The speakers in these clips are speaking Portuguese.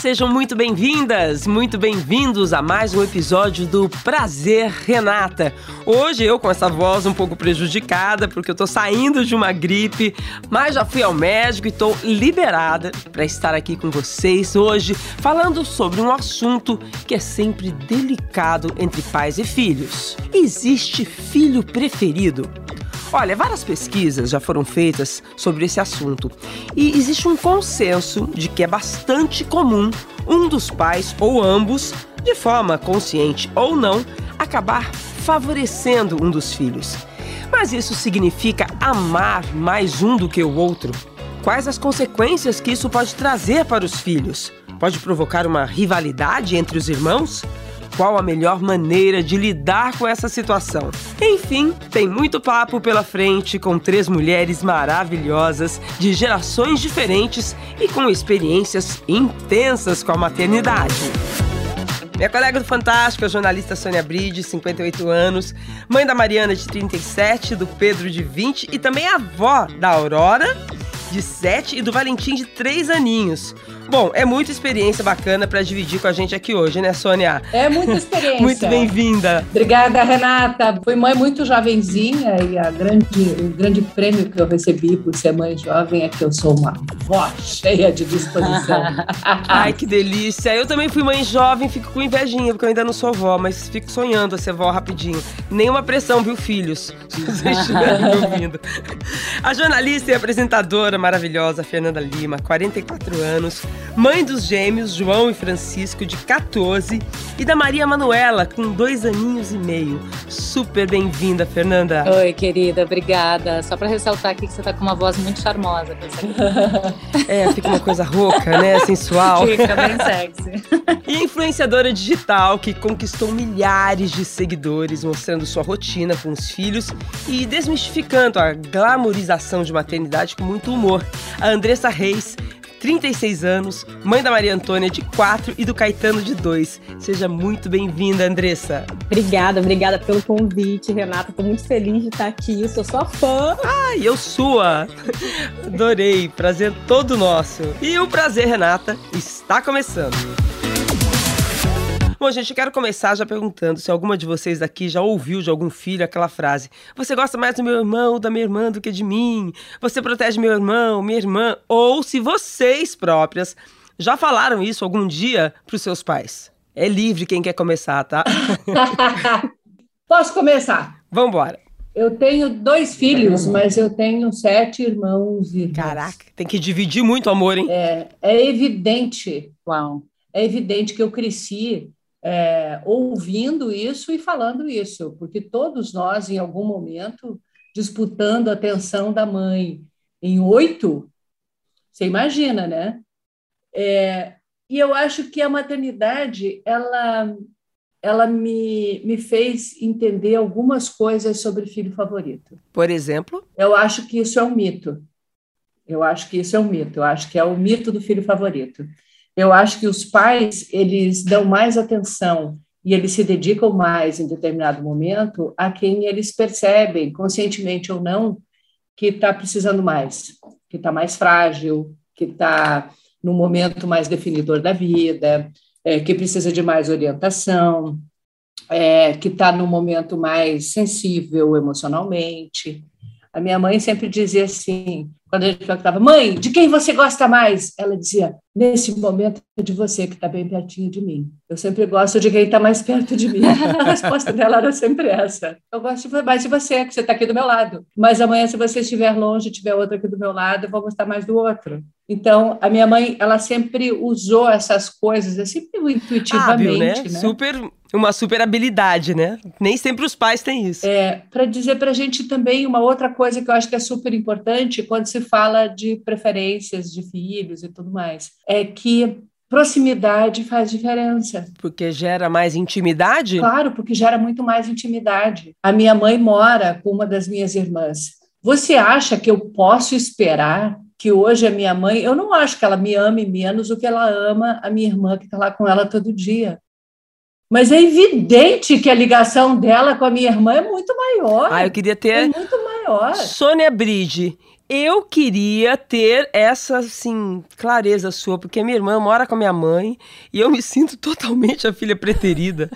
sejam muito bem-vindas, muito bem-vindos a mais um episódio do Prazer Renata. Hoje eu com essa voz um pouco prejudicada porque eu tô saindo de uma gripe, mas já fui ao médico e tô liberada para estar aqui com vocês hoje falando sobre um assunto que é sempre delicado entre pais e filhos. Existe filho preferido? Olha, várias pesquisas já foram feitas sobre esse assunto e existe um consenso de que é bastante comum um dos pais ou ambos, de forma consciente ou não, acabar favorecendo um dos filhos. Mas isso significa amar mais um do que o outro? Quais as consequências que isso pode trazer para os filhos? Pode provocar uma rivalidade entre os irmãos? Qual a melhor maneira de lidar com essa situação. Enfim, tem muito papo pela frente com três mulheres maravilhosas de gerações diferentes e com experiências intensas com a maternidade. Minha colega do Fantástico, a jornalista Sônia Bride, 58 anos, mãe da Mariana, de 37, do Pedro, de 20 e também avó da Aurora, de 7 e do Valentim, de 3 aninhos. Bom, é muita experiência bacana para dividir com a gente aqui hoje, né, Sônia? É muita experiência. muito bem-vinda. Obrigada, Renata. Fui mãe muito jovenzinha e a grande, o grande prêmio que eu recebi por ser mãe jovem é que eu sou uma vó cheia de disposição. Ai, que delícia. Eu também fui mãe jovem, fico com invejinha, porque eu ainda não sou vó, mas fico sonhando a ser vó rapidinho. Nenhuma pressão, viu, filhos? Se vocês estiverem me ouvindo. A jornalista e apresentadora maravilhosa Fernanda Lima, 44 anos, mãe dos gêmeos João e Francisco, de 14, e da Maria Manuela, com dois aninhos e meio. Super bem-vinda, Fernanda. Oi, querida, obrigada. Só para ressaltar aqui que você tá com uma voz muito charmosa. é, fica uma coisa rouca, né? Sensual. Fica bem sexy. E influenciadora digital que conquistou milhares de seguidores, mostrando sua rotina com os filhos e desmistificando a glamorização de maternidade com muito humor. A Andressa Reis 36 anos, mãe da Maria Antônia, de 4 e do Caetano, de 2. Seja muito bem-vinda, Andressa. Obrigada, obrigada pelo convite, Renata. Tô muito feliz de estar aqui, sou sua fã. Ah, e eu sua. Adorei, prazer todo nosso. E o prazer, Renata, está começando. Bom, gente, eu quero começar já perguntando se alguma de vocês aqui já ouviu de algum filho aquela frase: Você gosta mais do meu irmão ou da minha irmã do que de mim? Você protege meu irmão, minha irmã? Ou se vocês próprias já falaram isso algum dia para os seus pais? É livre quem quer começar, tá? Posso começar? Vamos embora. Eu tenho dois filhos, mas eu tenho sete irmãos e. Caraca, tem que dividir muito amor, hein? É, é evidente. Uau. É evidente que eu cresci é, ouvindo isso e falando isso, porque todos nós, em algum momento, disputando a atenção da mãe em oito, você imagina, né? É, e eu acho que a maternidade, ela, ela me, me fez entender algumas coisas sobre filho favorito. Por exemplo? Eu acho que isso é um mito. Eu acho que isso é um mito. Eu acho que é o mito do filho favorito. Eu acho que os pais eles dão mais atenção e eles se dedicam mais em determinado momento a quem eles percebem, conscientemente ou não, que está precisando mais, que está mais frágil, que está no momento mais definidor da vida, é, que precisa de mais orientação, é, que está no momento mais sensível emocionalmente. A minha mãe sempre dizia assim, quando a gente perguntava, mãe, de quem você gosta mais? Ela dizia, nesse momento é de você que está bem pertinho de mim. Eu sempre gosto de quem está mais perto de mim. A resposta dela era sempre essa. Eu gosto mais de você, que você está aqui do meu lado. Mas amanhã, se você estiver longe, tiver outra aqui do meu lado, eu vou gostar mais do outro. Então, a minha mãe, ela sempre usou essas coisas, assim, intuitivamente. Hábil, né? né? Super uma super habilidade, né? Nem sempre os pais têm isso. É, para dizer para a gente também uma outra coisa que eu acho que é super importante quando se fala de preferências de filhos e tudo mais, é que proximidade faz diferença. Porque gera mais intimidade? Claro, porque gera muito mais intimidade. A minha mãe mora com uma das minhas irmãs. Você acha que eu posso esperar que hoje a minha mãe, eu não acho que ela me ame menos do que ela ama a minha irmã que está lá com ela todo dia. Mas é evidente que a ligação dela com a minha irmã é muito maior. Ah, eu queria ter é muito maior. Sônia Bride, eu queria ter essa, assim, clareza sua, porque minha irmã mora com a minha mãe e eu me sinto totalmente a filha preterida.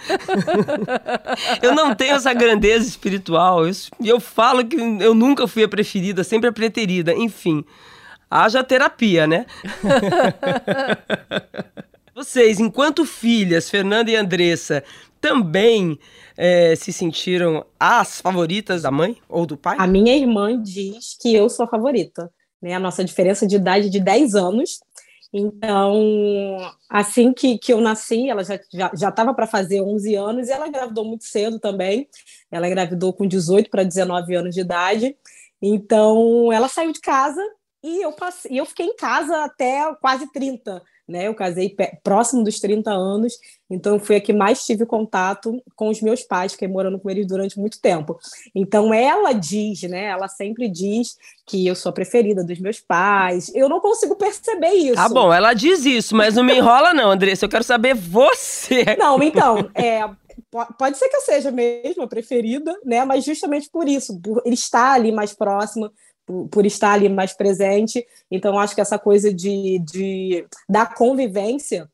eu não tenho essa grandeza espiritual. Eu, eu falo que eu nunca fui a preferida, sempre a preterida. Enfim, haja terapia, né? Vocês, enquanto filhas, Fernanda e Andressa, também é, se sentiram as favoritas da mãe ou do pai? A minha irmã diz que eu sou a favorita. Né? A nossa diferença de idade de 10 anos. Então, assim que, que eu nasci, ela já estava já, já para fazer 11 anos e ela engravidou muito cedo também. Ela engravidou com 18 para 19 anos de idade. Então, ela saiu de casa e eu, passei, eu fiquei em casa até quase 30 né? Eu casei próximo dos 30 anos, então fui a que mais tive contato com os meus pais, fiquei morando com eles durante muito tempo. Então ela diz, né? Ela sempre diz que eu sou a preferida dos meus pais. Eu não consigo perceber isso. Tá bom, ela diz isso, mas não me enrola não, Andressa. Eu quero saber você. Não, então, é, pode ser que eu seja mesmo a preferida, né? Mas justamente por isso, por estar ali mais próxima, por, estar ali mais presente. Então, acho que essa coisa de, de da convivência,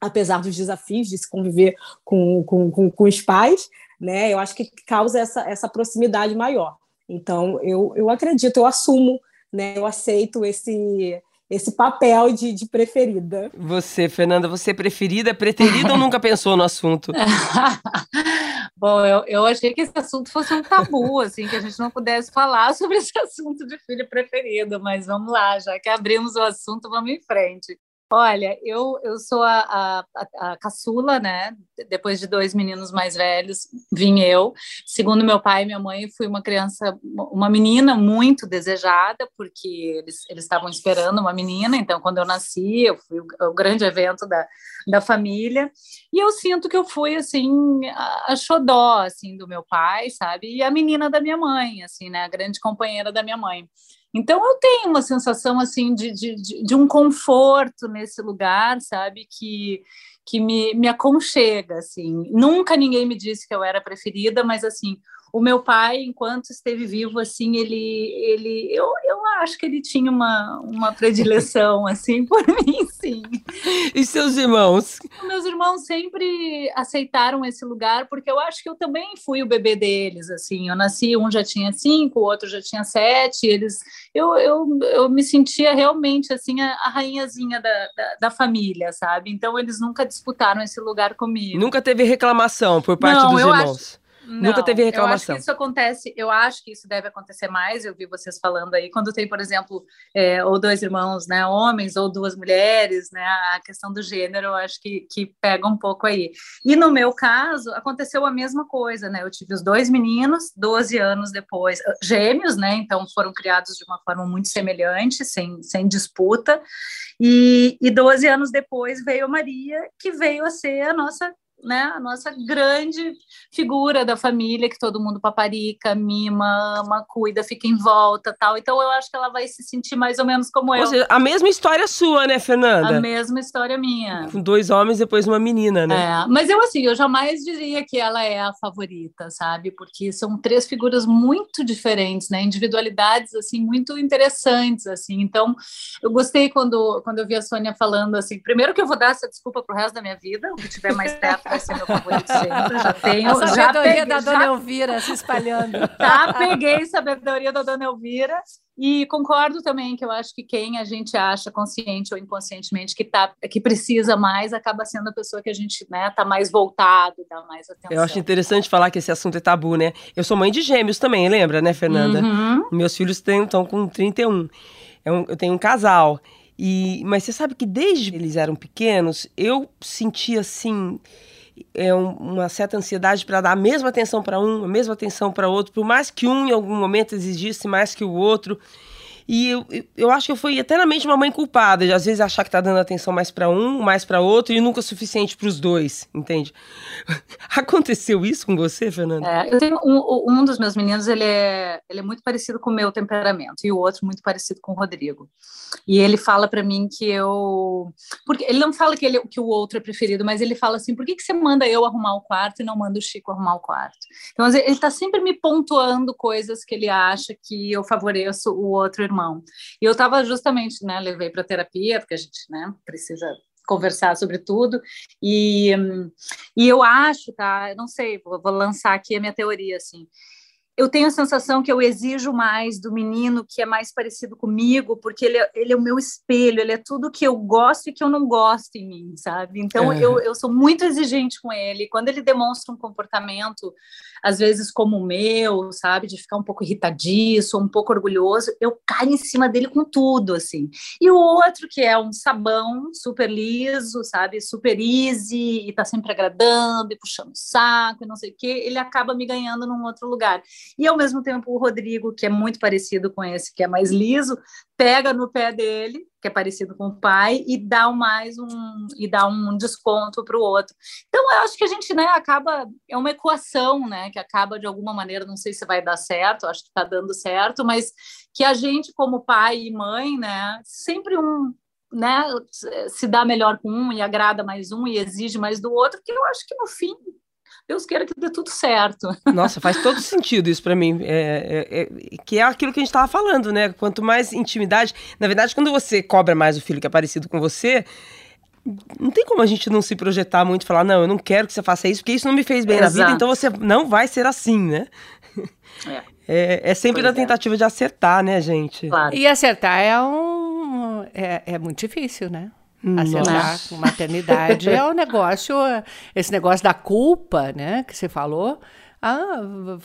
apesar dos desafios de se conviver com, com, com, com os pais, né, eu acho que causa essa, essa proximidade maior. Então, eu, eu acredito, eu assumo, né, eu aceito esse, esse papel de, de, preferida. Você, Fernanda, você é preferida, é preterida ou nunca pensou no assunto? Bom, eu, eu achei que esse assunto fosse um tabu, assim, que a gente não pudesse falar sobre esse assunto de filho preferido, mas vamos lá, já que abrimos o assunto, vamos em frente. Olha, eu, eu sou a, a, a, caçula, né? Depois de dois meninos mais velhos, vim eu. Segundo meu pai e minha mãe, fui uma criança, uma menina muito desejada, porque eles, eles estavam esperando uma menina. Então, quando eu nasci, eu fui o, o grande evento da, da família. E eu sinto que eu fui, assim, a, a xodó, assim, do meu pai, sabe? E a menina da minha mãe, assim, né? A grande companheira da minha mãe. Então eu tenho uma sensação assim de, de, de, um conforto nesse lugar, sabe, que, que me, me aconchega, assim. Nunca ninguém me disse que eu era preferida, mas assim, o meu pai, enquanto esteve vivo, assim, ele, ele, eu, eu acho que ele tinha uma, uma predileção, assim, por mim, sim. E seus irmãos? Meus irmãos sempre aceitaram esse lugar, porque eu acho que eu também fui o bebê deles, assim, eu nasci, um já tinha cinco, o outro já tinha sete, eles, eu, eu, eu me sentia realmente, assim, a, a rainhazinha da, da, da, família, sabe? Então, eles nunca disputaram esse lugar comigo. Nunca teve reclamação por parte Não, dos irmãos? Não, Nunca teve reclamação. Eu acho que isso acontece, eu acho que isso deve acontecer mais, eu vi vocês falando aí, quando tem, por exemplo, é, ou dois irmãos, né, homens, ou duas mulheres, né, a questão do gênero, eu acho que, que pega um pouco aí. E no meu caso, aconteceu a mesma coisa, né, eu tive os dois meninos, 12 anos depois, ah, gêmeos, né, então foram criados de uma forma muito semelhante, sem, sem disputa, e, e 12 anos depois veio a Maria, que veio a ser a nossa né, a nossa grande figura da família, que todo mundo paparica, mima, ama, cuida, fica em volta tal. Então eu acho que ela vai se sentir mais ou menos como ou eu. Seja, a mesma história sua, né, Fernanda? A mesma história minha. Com dois homens e depois uma menina, né? É, mas eu, assim, eu jamais diria que ela é a favorita, sabe? Porque são três figuras muito diferentes, né? Individualidades, assim, muito interessantes, assim. Então, eu gostei quando, quando eu vi a Sônia falando, assim, primeiro que eu vou dar essa desculpa pro resto da minha vida, o que tiver mais perto vai ser meu favorito sempre. Já tenho. A sabedoria já peguei, da Dona já, Elvira se espalhando. Já peguei sabedoria da Dona Elvira. E concordo também que eu acho que quem a gente acha consciente ou inconscientemente que, tá, que precisa mais acaba sendo a pessoa que a gente né, tá mais voltado, dá mais atenção. Eu acho interessante falar que esse assunto é tabu, né? Eu sou mãe de gêmeos também, lembra, né, Fernanda? Uhum. Meus filhos estão com 31. Eu, eu tenho um casal. E, mas você sabe que desde eles eram pequenos, eu sentia assim é um, uma certa ansiedade para dar a mesma atenção para um, a mesma atenção para outro, por mais que um em algum momento exigisse mais que o outro. E eu, eu acho que eu fui eternamente uma mãe culpada, de às vezes achar que tá dando atenção mais para um, mais para outro, e nunca o suficiente para os dois, entende? Aconteceu isso com você, Fernanda? É, eu tenho um, um dos meus meninos, ele é, ele é muito parecido com o meu temperamento, e o outro muito parecido com o Rodrigo. E ele fala para mim que eu. Porque ele não fala que, ele, que o outro é preferido, mas ele fala assim: por que, que você manda eu arrumar o quarto e não manda o Chico arrumar o quarto? Então, ele está sempre me pontuando coisas que ele acha que eu favoreço o outro irmão. E eu estava justamente, né, levei para terapia, porque a gente né, precisa conversar sobre tudo. E, e eu acho, tá? Eu não sei, vou, vou lançar aqui a minha teoria, assim eu tenho a sensação que eu exijo mais do menino que é mais parecido comigo, porque ele é, ele é o meu espelho, ele é tudo que eu gosto e que eu não gosto em mim, sabe? Então eu, eu sou muito exigente com ele. Quando ele demonstra um comportamento, às vezes como o meu, sabe, de ficar um pouco irritadiço, um pouco orgulhoso, eu caio em cima dele com tudo, assim. E o outro que é um sabão super liso, sabe, super easy, e tá sempre agradando e puxando o saco e não sei o quê, ele acaba me ganhando num outro lugar. E ao mesmo tempo o Rodrigo, que é muito parecido com esse, que é mais liso, pega no pé dele, que é parecido com o pai, e dá mais um e dá um desconto para o outro. Então eu acho que a gente, né, acaba é uma equação, né, que acaba de alguma maneira, não sei se vai dar certo, acho que está dando certo, mas que a gente como pai e mãe, né, sempre um né, se dá melhor com um e agrada mais um e exige mais do outro, que eu acho que no fim Deus queira que dê tudo certo. Nossa, faz todo sentido isso para mim. É, é, é, que é aquilo que a gente estava falando, né? Quanto mais intimidade. Na verdade, quando você cobra mais o filho que é parecido com você, não tem como a gente não se projetar muito e falar, não, eu não quero que você faça isso, porque isso não me fez bem Exato. na vida, então você não vai ser assim, né? É, é, é sempre pois na é. tentativa de acertar, né, gente? Claro. E acertar é um. É, é muito difícil, né? Acertar com maternidade é o negócio, esse negócio da culpa, né, que você falou. Ah,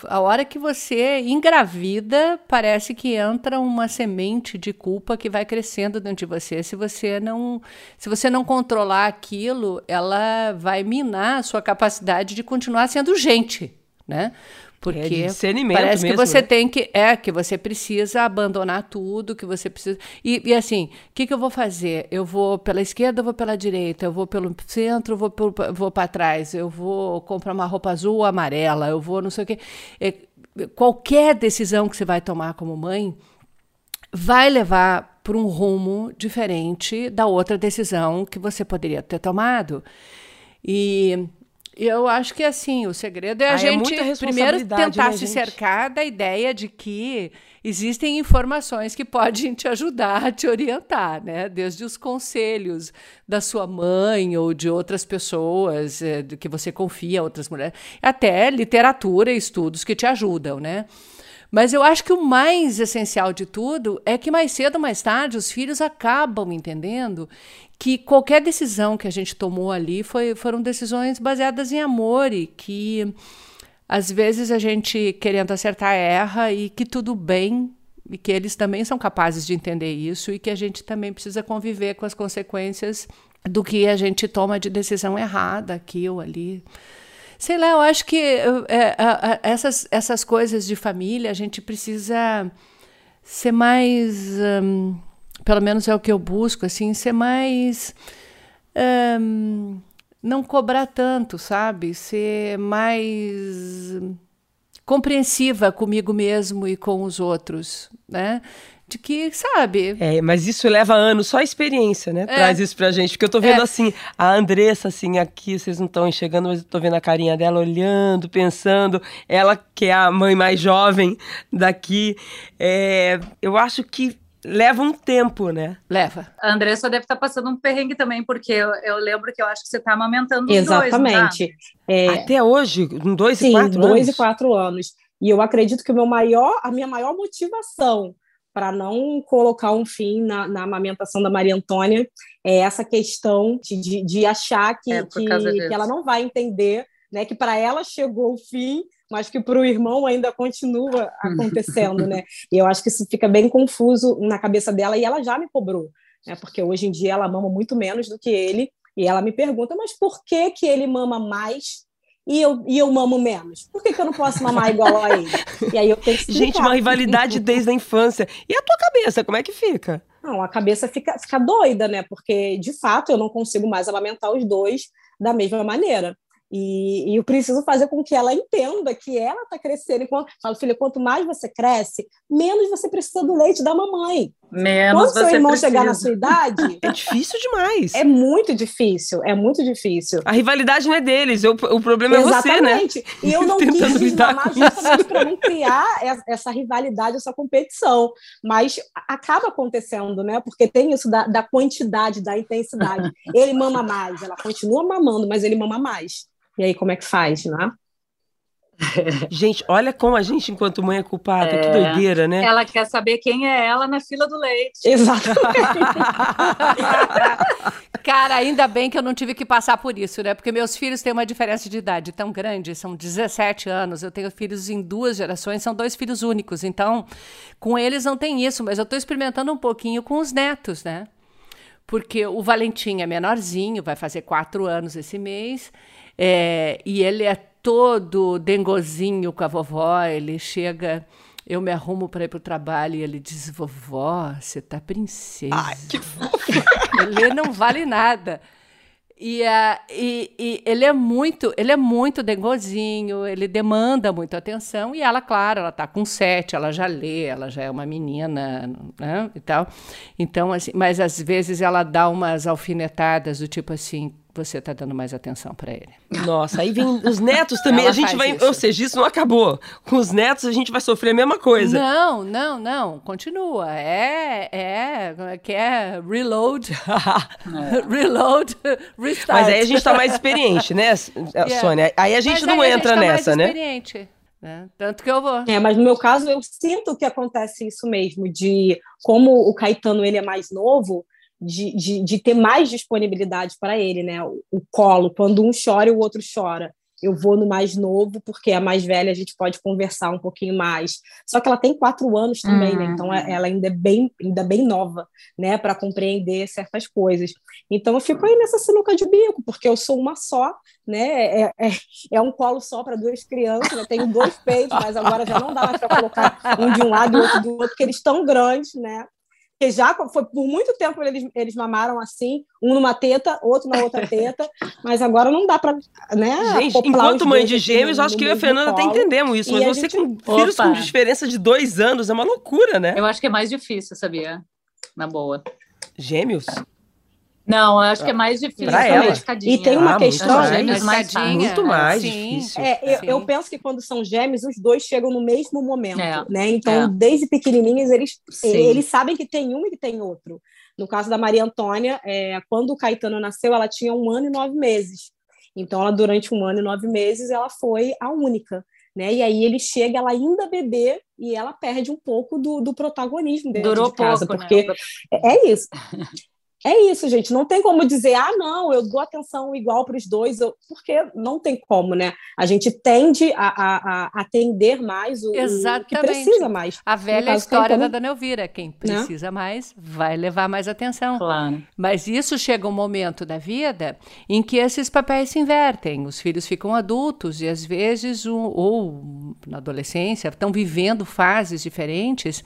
a hora que você engravida, parece que entra uma semente de culpa que vai crescendo dentro de você. Se você não, se você não controlar aquilo, ela vai minar a sua capacidade de continuar sendo gente, né? Porque é parece mesmo, que você né? tem que. É, que você precisa abandonar tudo, que você precisa. E, e assim, o que, que eu vou fazer? Eu vou pela esquerda, eu vou pela direita, eu vou pelo centro, eu vou, vou para trás, eu vou comprar uma roupa azul ou amarela, eu vou não sei o quê. É, qualquer decisão que você vai tomar como mãe vai levar para um rumo diferente da outra decisão que você poderia ter tomado. E eu acho que assim, o segredo é a ah, é gente é primeiro tentar né, se cercar da ideia de que existem informações que podem te ajudar a te orientar, né? Desde os conselhos da sua mãe ou de outras pessoas é, que você confia, outras mulheres, até literatura e estudos que te ajudam, né? Mas eu acho que o mais essencial de tudo é que mais cedo ou mais tarde os filhos acabam entendendo que qualquer decisão que a gente tomou ali foi, foram decisões baseadas em amor e que às vezes a gente querendo acertar erra e que tudo bem e que eles também são capazes de entender isso e que a gente também precisa conviver com as consequências do que a gente toma de decisão errada aqui ou ali. Sei lá, eu acho que é, essas, essas coisas de família a gente precisa ser mais. Um, pelo menos é o que eu busco, assim, ser mais. Um, não cobrar tanto, sabe? Ser mais compreensiva comigo mesmo e com os outros, né? De que, sabe? É, mas isso leva anos, só a experiência, né? É. Traz isso pra gente. Porque eu tô vendo é. assim, a Andressa, assim, aqui, vocês não estão enxergando, mas eu tô vendo a carinha dela olhando, pensando. Ela, que é a mãe mais jovem daqui. É, eu acho que leva um tempo, né? Leva. A Andressa deve estar tá passando um perrengue também, porque eu, eu lembro que eu acho que você está amamentando os Exatamente. Dois, é... Até hoje, com dois Sim, e quatro dois anos? e quatro anos. E eu acredito que o meu maior, a minha maior motivação para não colocar um fim na, na, amamentação da Maria Antônia é essa questão de, de, achar que, é, que, que ela não vai entender, né? Que para ela chegou o fim mas que para o irmão ainda continua acontecendo, né? E eu acho que isso fica bem confuso na cabeça dela e ela já me cobrou, né? Porque hoje em dia ela mama muito menos do que ele e ela me pergunta, mas por que que ele mama mais e eu, e eu mamo menos? Por que, que eu não posso mamar igual a ele? E aí eu tenho que Gente, uma rivalidade desde a infância. E a tua cabeça, como é que fica? Não, a cabeça fica, fica doida, né? Porque, de fato, eu não consigo mais amamentar os dois da mesma maneira. E, e, eu preciso fazer com que ela entenda que ela está crescendo. Enquanto, falo, filha, quanto mais você cresce, menos você precisa do leite da mamãe. Menos Quando seu irmão precisa. chegar na sua idade. É difícil demais. É muito difícil, é muito difícil. A rivalidade não é deles, o, o problema é você, né? Exatamente. E eu não quis desmamar justamente para não criar essa rivalidade, essa competição. Mas acaba acontecendo, né? Porque tem isso da, da quantidade, da intensidade. Ele mama mais, ela continua mamando, mas ele mama mais. E aí, como é que faz, né? Gente, olha como a gente, enquanto mãe, é culpada. É. Que doideira, né? Ela quer saber quem é ela na fila do leite. Exatamente. Cara, ainda bem que eu não tive que passar por isso, né? Porque meus filhos têm uma diferença de idade tão grande, são 17 anos. Eu tenho filhos em duas gerações, são dois filhos únicos. Então, com eles não tem isso, mas eu estou experimentando um pouquinho com os netos, né? Porque o Valentim é menorzinho, vai fazer quatro anos esse mês. É, e ele é todo dengozinho com a vovó, ele chega, eu me arrumo para ir para o trabalho e ele diz: Vovó, você tá princesa. Ai, que ele não vale nada. E, uh, e, e, ele é muito, ele é muito dengozinho, ele demanda muita atenção, e ela, claro, ela está com sete, ela já lê, ela já é uma menina, né, e tal. Então, assim, mas às vezes ela dá umas alfinetadas do tipo assim, você está dando mais atenção para ele. Nossa, aí vem os netos também. Ela a gente vai. Isso. Ou seja, isso não acabou. Com os netos a gente vai sofrer a mesma coisa. Não, não, não. Continua. É. É. é que é reload. é. reload. Restart. Mas aí a gente está mais experiente, né, yeah. Sônia? Aí a gente Mas não entra a gente tá nessa, mais né? Experiente. Né? Tanto que eu vou. É, mas no meu caso eu sinto que acontece isso mesmo, de como o Caetano ele é mais novo, de, de, de ter mais disponibilidade para ele, né? O, o, colo, quando um chora o outro chora. Eu vou no mais novo, porque a mais velha a gente pode conversar um pouquinho mais. Só que ela tem quatro anos também, uhum. né? Então é, ela ainda é bem, ainda bem nova, né? Para compreender certas coisas. Então eu fico aí nessa sinuca de bico, porque eu sou uma só, né? É, é, é um colo só para duas crianças. Eu tenho dois peitos, mas agora já não dá mais para colocar um de um lado e outro do outro, porque eles estão grandes, né? Porque já foi por muito tempo eles, eles mamaram assim, um numa teta, outro na outra teta, mas agora não dá para, né? Gente, enquanto mãe de gêmeos, acho que eu e a Fernanda até entendemos isso, mas você gente... com filhos com diferença de dois anos é uma loucura, né? Eu acho que é mais difícil, sabia? Na boa. Gêmeos? Não, acho que é mais difícil. Pra ela. E tem uma ah, questão. Gêmeos mais, muito mais sim. difícil. É, eu, eu, penso que quando são gêmeos, os dois chegam no mesmo momento. É. Né? Então, é. desde pequenininhos, eles, eles sabem que tem um e que tem outro. No caso da Maria Antônia, é, quando o Caetano nasceu, ela tinha um ano e nove meses. Então, ela, durante um ano e nove meses, ela foi a única. Né? E aí ele chega, ela ainda bebê, e ela perde um pouco do, do protagonismo dentro Durou de casa, pouco, né? porque né? é isso. É isso, gente. Não tem como dizer, ah, não, eu dou atenção igual para os dois, eu... porque não tem como, né? A gente tende a, a, a atender mais o, o, que precisa mais. A velha história como... da Dona Elvira: quem né? precisa né? mais vai levar mais atenção. Claro. Mas isso chega um momento da vida em que esses papéis se invertem. Os filhos ficam adultos e, às vezes, um, ou na adolescência, estão vivendo fases diferentes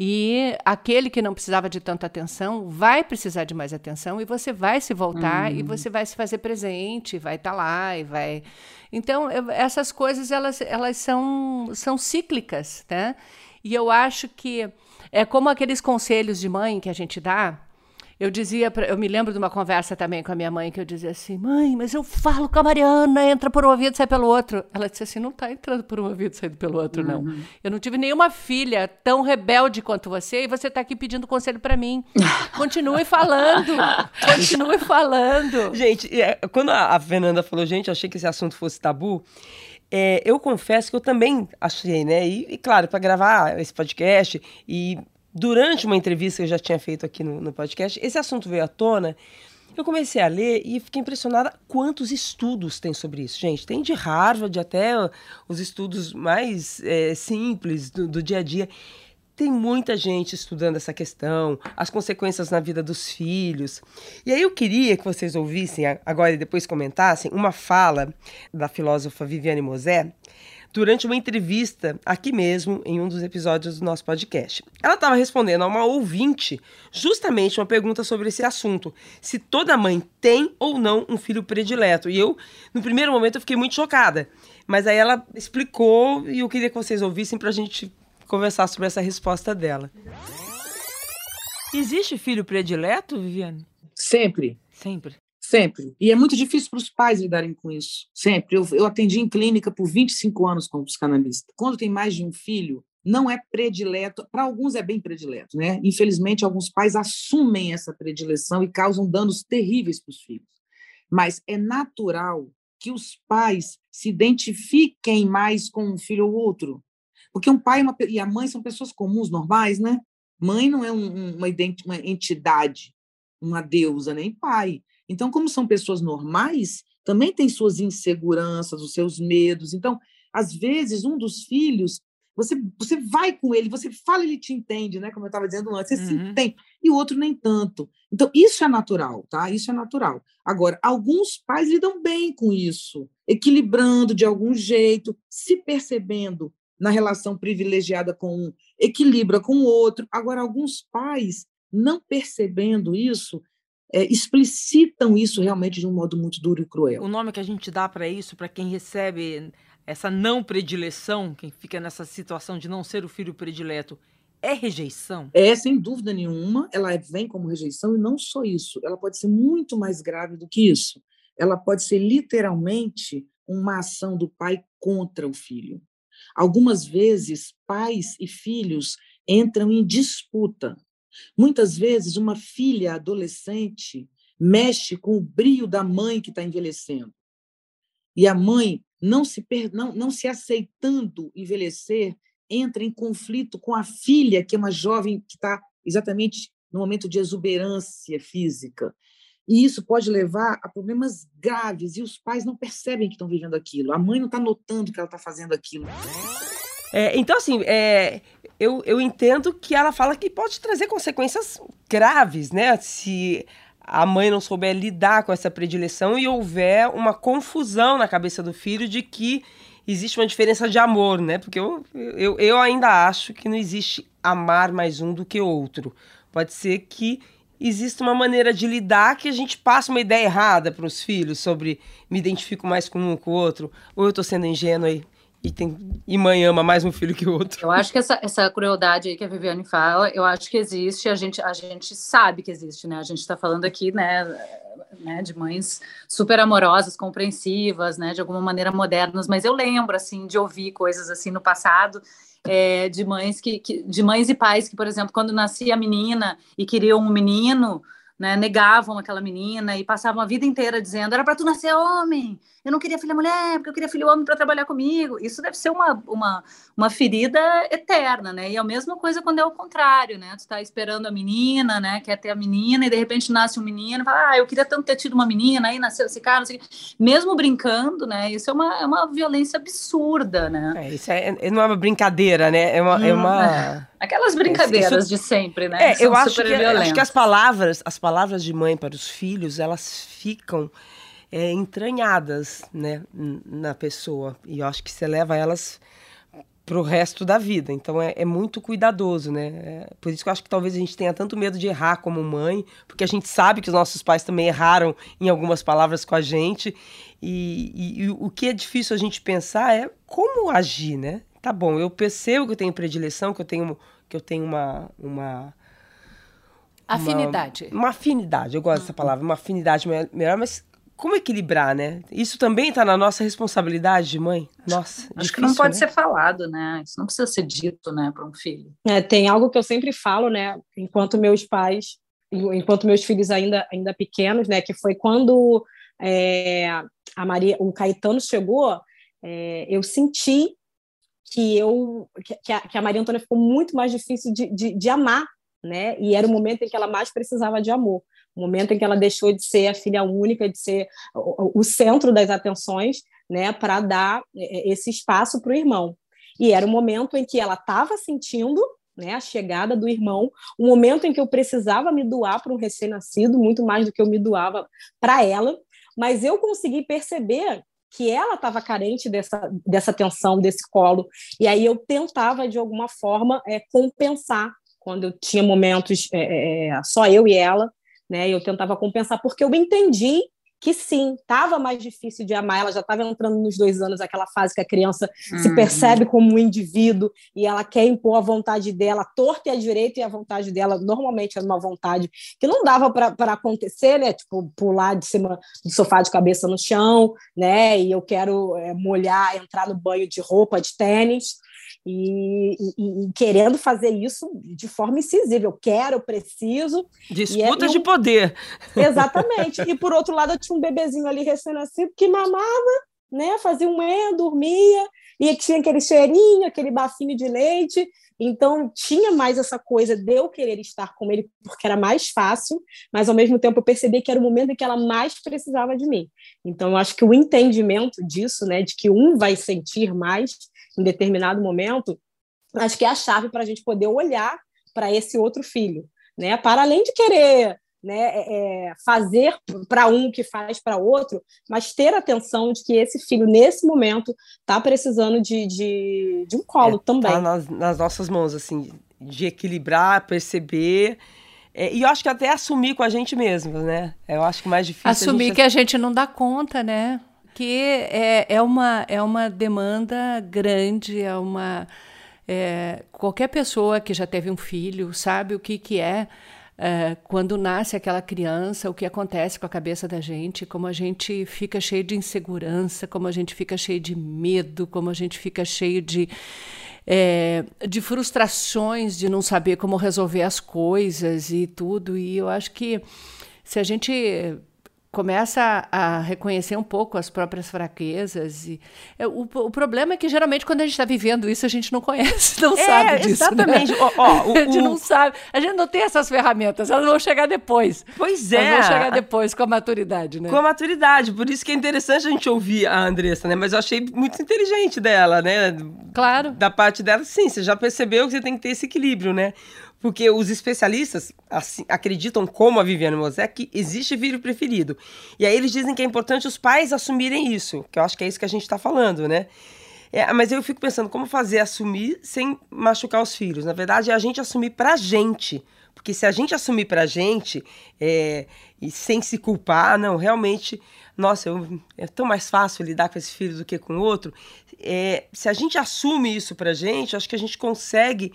e aquele que não precisava de tanta atenção vai precisar de mais atenção e você vai se voltar e uhum. você vai se fazer presente, vai estar tá lá e vai. Então, eu, essas coisas elas, elas são, são cíclicas, né? E eu acho que é como aqueles conselhos de mãe que a gente dá eu dizia, pra, eu me lembro de uma conversa também com a minha mãe, que eu dizia assim, mãe, mas eu falo com a Mariana, entra por um ouvido e sai pelo outro. Ela disse assim, não está entrando por um ouvido e saindo pelo outro, não. Uhum. Eu não tive nenhuma filha tão rebelde quanto você, e você está aqui pedindo conselho para mim. Continue falando, continue falando. Gente, é, quando a Fernanda falou, gente, eu achei que esse assunto fosse tabu, é, eu confesso que eu também achei, né? E, e claro, para gravar esse podcast e durante uma entrevista que eu já tinha feito aqui no, no podcast, esse assunto veio à tona. Eu comecei a ler e fiquei impressionada quantos estudos tem sobre isso. Gente, tem de Harvard até os estudos mais é, simples do, do dia a dia. tem muita gente estudando essa questão, as consequências na vida dos filhos. E aí eu queria que vocês ouvissem agora e depois comentassem uma fala da filósofa Viviane Mosé durante uma entrevista aqui mesmo em um dos episódios do nosso podcast. Ela estava respondendo a uma ouvinte justamente uma pergunta sobre esse assunto: se toda mãe tem ou não um filho predileto. E eu, no primeiro momento, eu fiquei muito chocada. Mas aí ela explicou e eu queria que vocês ouvissem para a gente conversar sobre essa resposta dela. Existe filho predileto, Viviane? Sempre. Sempre. Sempre. E é muito difícil para os pais lidarem com isso. Sempre. Eu, eu atendi em clínica por 25 anos como psicanalista. Quando tem mais de um filho, não é predileto. Para alguns é bem predileto, né? Infelizmente, alguns pais assumem essa predileção e causam danos terríveis para os filhos. Mas é natural que os pais se identifiquem mais com um filho ou outro. Porque um pai e a mãe são pessoas comuns, normais, né? Mãe não é um, uma, uma entidade, uma deusa, nem pai. Então, como são pessoas normais, também tem suas inseguranças, os seus medos. Então, às vezes, um dos filhos, você, você vai com ele, você fala, ele te entende, né? Como eu estava dizendo antes, você uhum. se entende, e o outro nem tanto. Então, isso é natural, tá? Isso é natural. Agora, alguns pais lidam bem com isso, equilibrando de algum jeito, se percebendo na relação privilegiada com um, equilibra com o outro. Agora, alguns pais, não percebendo isso, é, explicitam isso realmente de um modo muito duro e cruel. O nome que a gente dá para isso, para quem recebe essa não predileção, quem fica nessa situação de não ser o filho predileto, é rejeição? É, sem dúvida nenhuma, ela vem como rejeição e não só isso, ela pode ser muito mais grave do que isso. Ela pode ser literalmente uma ação do pai contra o filho. Algumas vezes, pais e filhos entram em disputa Muitas vezes, uma filha adolescente mexe com o brio da mãe que está envelhecendo. E a mãe, não se, não, não se aceitando envelhecer, entra em conflito com a filha, que é uma jovem que está exatamente no momento de exuberância física. E isso pode levar a problemas graves, e os pais não percebem que estão vivendo aquilo. A mãe não está notando que ela está fazendo aquilo. É, então, assim, é, eu, eu entendo que ela fala que pode trazer consequências graves, né? Se a mãe não souber lidar com essa predileção e houver uma confusão na cabeça do filho de que existe uma diferença de amor, né? Porque eu, eu, eu ainda acho que não existe amar mais um do que outro. Pode ser que exista uma maneira de lidar que a gente passa uma ideia errada para os filhos sobre me identifico mais com um com o outro, ou eu estou sendo ingênuo aí e, tem, e mãe ama mais um filho que o outro. Eu acho que essa, essa crueldade aí que a Viviane fala, eu acho que existe, a gente, a gente sabe que existe, né? A gente está falando aqui, né, né, de mães super amorosas, compreensivas, né, de alguma maneira modernas, mas eu lembro, assim, de ouvir coisas assim no passado, é, de mães que, que, de mães e pais que, por exemplo, quando nascia a menina e queriam um menino, né, negavam aquela menina e passavam a vida inteira dizendo era para tu nascer homem, eu não queria filha mulher, porque eu queria filho homem para trabalhar comigo. Isso deve ser uma, uma, uma ferida eterna, né? E é a mesma coisa quando é o contrário, né? Tu está esperando a menina, né? Quer ter a menina e de repente nasce um menino, fala, ah, eu queria tanto ter tido uma menina, aí nasceu esse cara, não sei o quê. Mesmo brincando, né? Isso é uma, é uma violência absurda, né? É, isso é, é não é uma brincadeira, né? É uma. Hum, é uma... É. Aquelas brincadeiras isso, de sempre, né? É, eu acho que, acho que as palavras, as palavras de mãe para os filhos, elas ficam é, entranhadas né, na pessoa. E eu acho que você leva elas para o resto da vida. Então é, é muito cuidadoso, né? É, por isso que eu acho que talvez a gente tenha tanto medo de errar como mãe, porque a gente sabe que os nossos pais também erraram em algumas palavras com a gente. E, e, e o que é difícil a gente pensar é como agir, né? Tá bom, eu percebo que eu tenho predileção, que eu tenho, que eu tenho uma, uma Afinidade. Uma, uma afinidade, eu gosto uhum. dessa palavra, uma afinidade melhor, mas como equilibrar, né? Isso também está na nossa responsabilidade de mãe? Nossa, Acho difícil, que não pode né? ser falado, né? Isso não precisa ser dito, né, para um filho. É, tem algo que eu sempre falo, né? Enquanto meus pais, enquanto meus filhos ainda ainda pequenos, né? Que foi quando é, a Maria, o Caetano chegou, é, eu senti que eu que a, que a Maria Antônia ficou muito mais difícil de, de, de amar, né? E era o momento em que ela mais precisava de amor o momento em que ela deixou de ser a filha única, de ser o, o centro das atenções, né, para dar é, esse espaço para o irmão. E era o momento em que ela estava sentindo, né, a chegada do irmão, o momento em que eu precisava me doar para um recém-nascido, muito mais do que eu me doava para ela, mas eu consegui perceber que ela estava carente dessa, dessa atenção, desse colo, e aí eu tentava, de alguma forma, é, compensar, quando eu tinha momentos é, é, só eu e ela, né, eu tentava compensar, porque eu entendi que sim, estava mais difícil de amar, ela já estava entrando nos dois anos, aquela fase que a criança uhum. se percebe como um indivíduo e ela quer impor a vontade dela, torta e a direita, e a vontade dela normalmente é uma vontade que não dava para acontecer, né? Tipo, pular de cima do sofá de cabeça no chão, né? E eu quero é, molhar, entrar no banho de roupa, de tênis. E, e, e, querendo fazer isso de forma incisiva. Eu quero, eu preciso. Disputa é, de poder. Exatamente. e por outro lado, eu tinha um bebezinho ali recém-nascido que mamava, né? Fazia um e, dormia, e tinha aquele cheirinho, aquele bafinho de leite. Então, tinha mais essa coisa de eu querer estar com ele porque era mais fácil, mas ao mesmo tempo eu percebi que era o momento em que ela mais precisava de mim. Então, eu acho que o entendimento disso, né, de que um vai sentir mais, em determinado momento, acho que é a chave para a gente poder olhar para esse outro filho, né? Para além de querer né, é, é fazer para um que faz para outro, mas ter atenção de que esse filho, nesse momento, está precisando de, de, de, um colo é, também. Tá nas, nas, nossas mãos, assim, de equilibrar, perceber. É, e eu acho que até assumir com a gente mesmo, né? Eu acho que mais difícil. Assumir a gente... que a gente não dá conta, né? Porque é, é, uma, é uma demanda grande, é uma. É, qualquer pessoa que já teve um filho sabe o que, que é, é, quando nasce aquela criança, o que acontece com a cabeça da gente, como a gente fica cheio de insegurança, como a gente fica cheio de medo, como a gente fica cheio de. É, de frustrações de não saber como resolver as coisas e tudo. E eu acho que se a gente começa a, reconhecer um pouco as próprias fraquezas. E, é, o, o problema é que geralmente quando a gente está vivendo isso, a gente não conhece, não é, sabe disso. Né? Exatamente. Né? o, a gente não sabe. A gente não tem essas ferramentas, elas vão chegar depois. Pois é. Elas vão chegar depois, com a maturidade, né? Com a maturidade. Por isso que é interessante a gente ouvir a Andressa, né? Mas eu achei muito inteligente dela, né? Claro. Da parte dela, sim. Você já percebeu que você tem que ter esse equilíbrio, né? Porque os especialistas assim, acreditam, como a Viviane Mosé, que existe filho preferido. E aí eles dizem que é importante os pais assumirem isso, que eu acho que é isso que a gente está falando, né? É, mas eu fico pensando como fazer assumir sem machucar os filhos. Na verdade, é a gente assumir pra gente. Porque se a gente assumir pra gente é, e sem se culpar, não, realmente, nossa, eu, é tão mais fácil lidar com esse filho do que com o outro. É, se a gente assume isso pra gente, acho que a gente consegue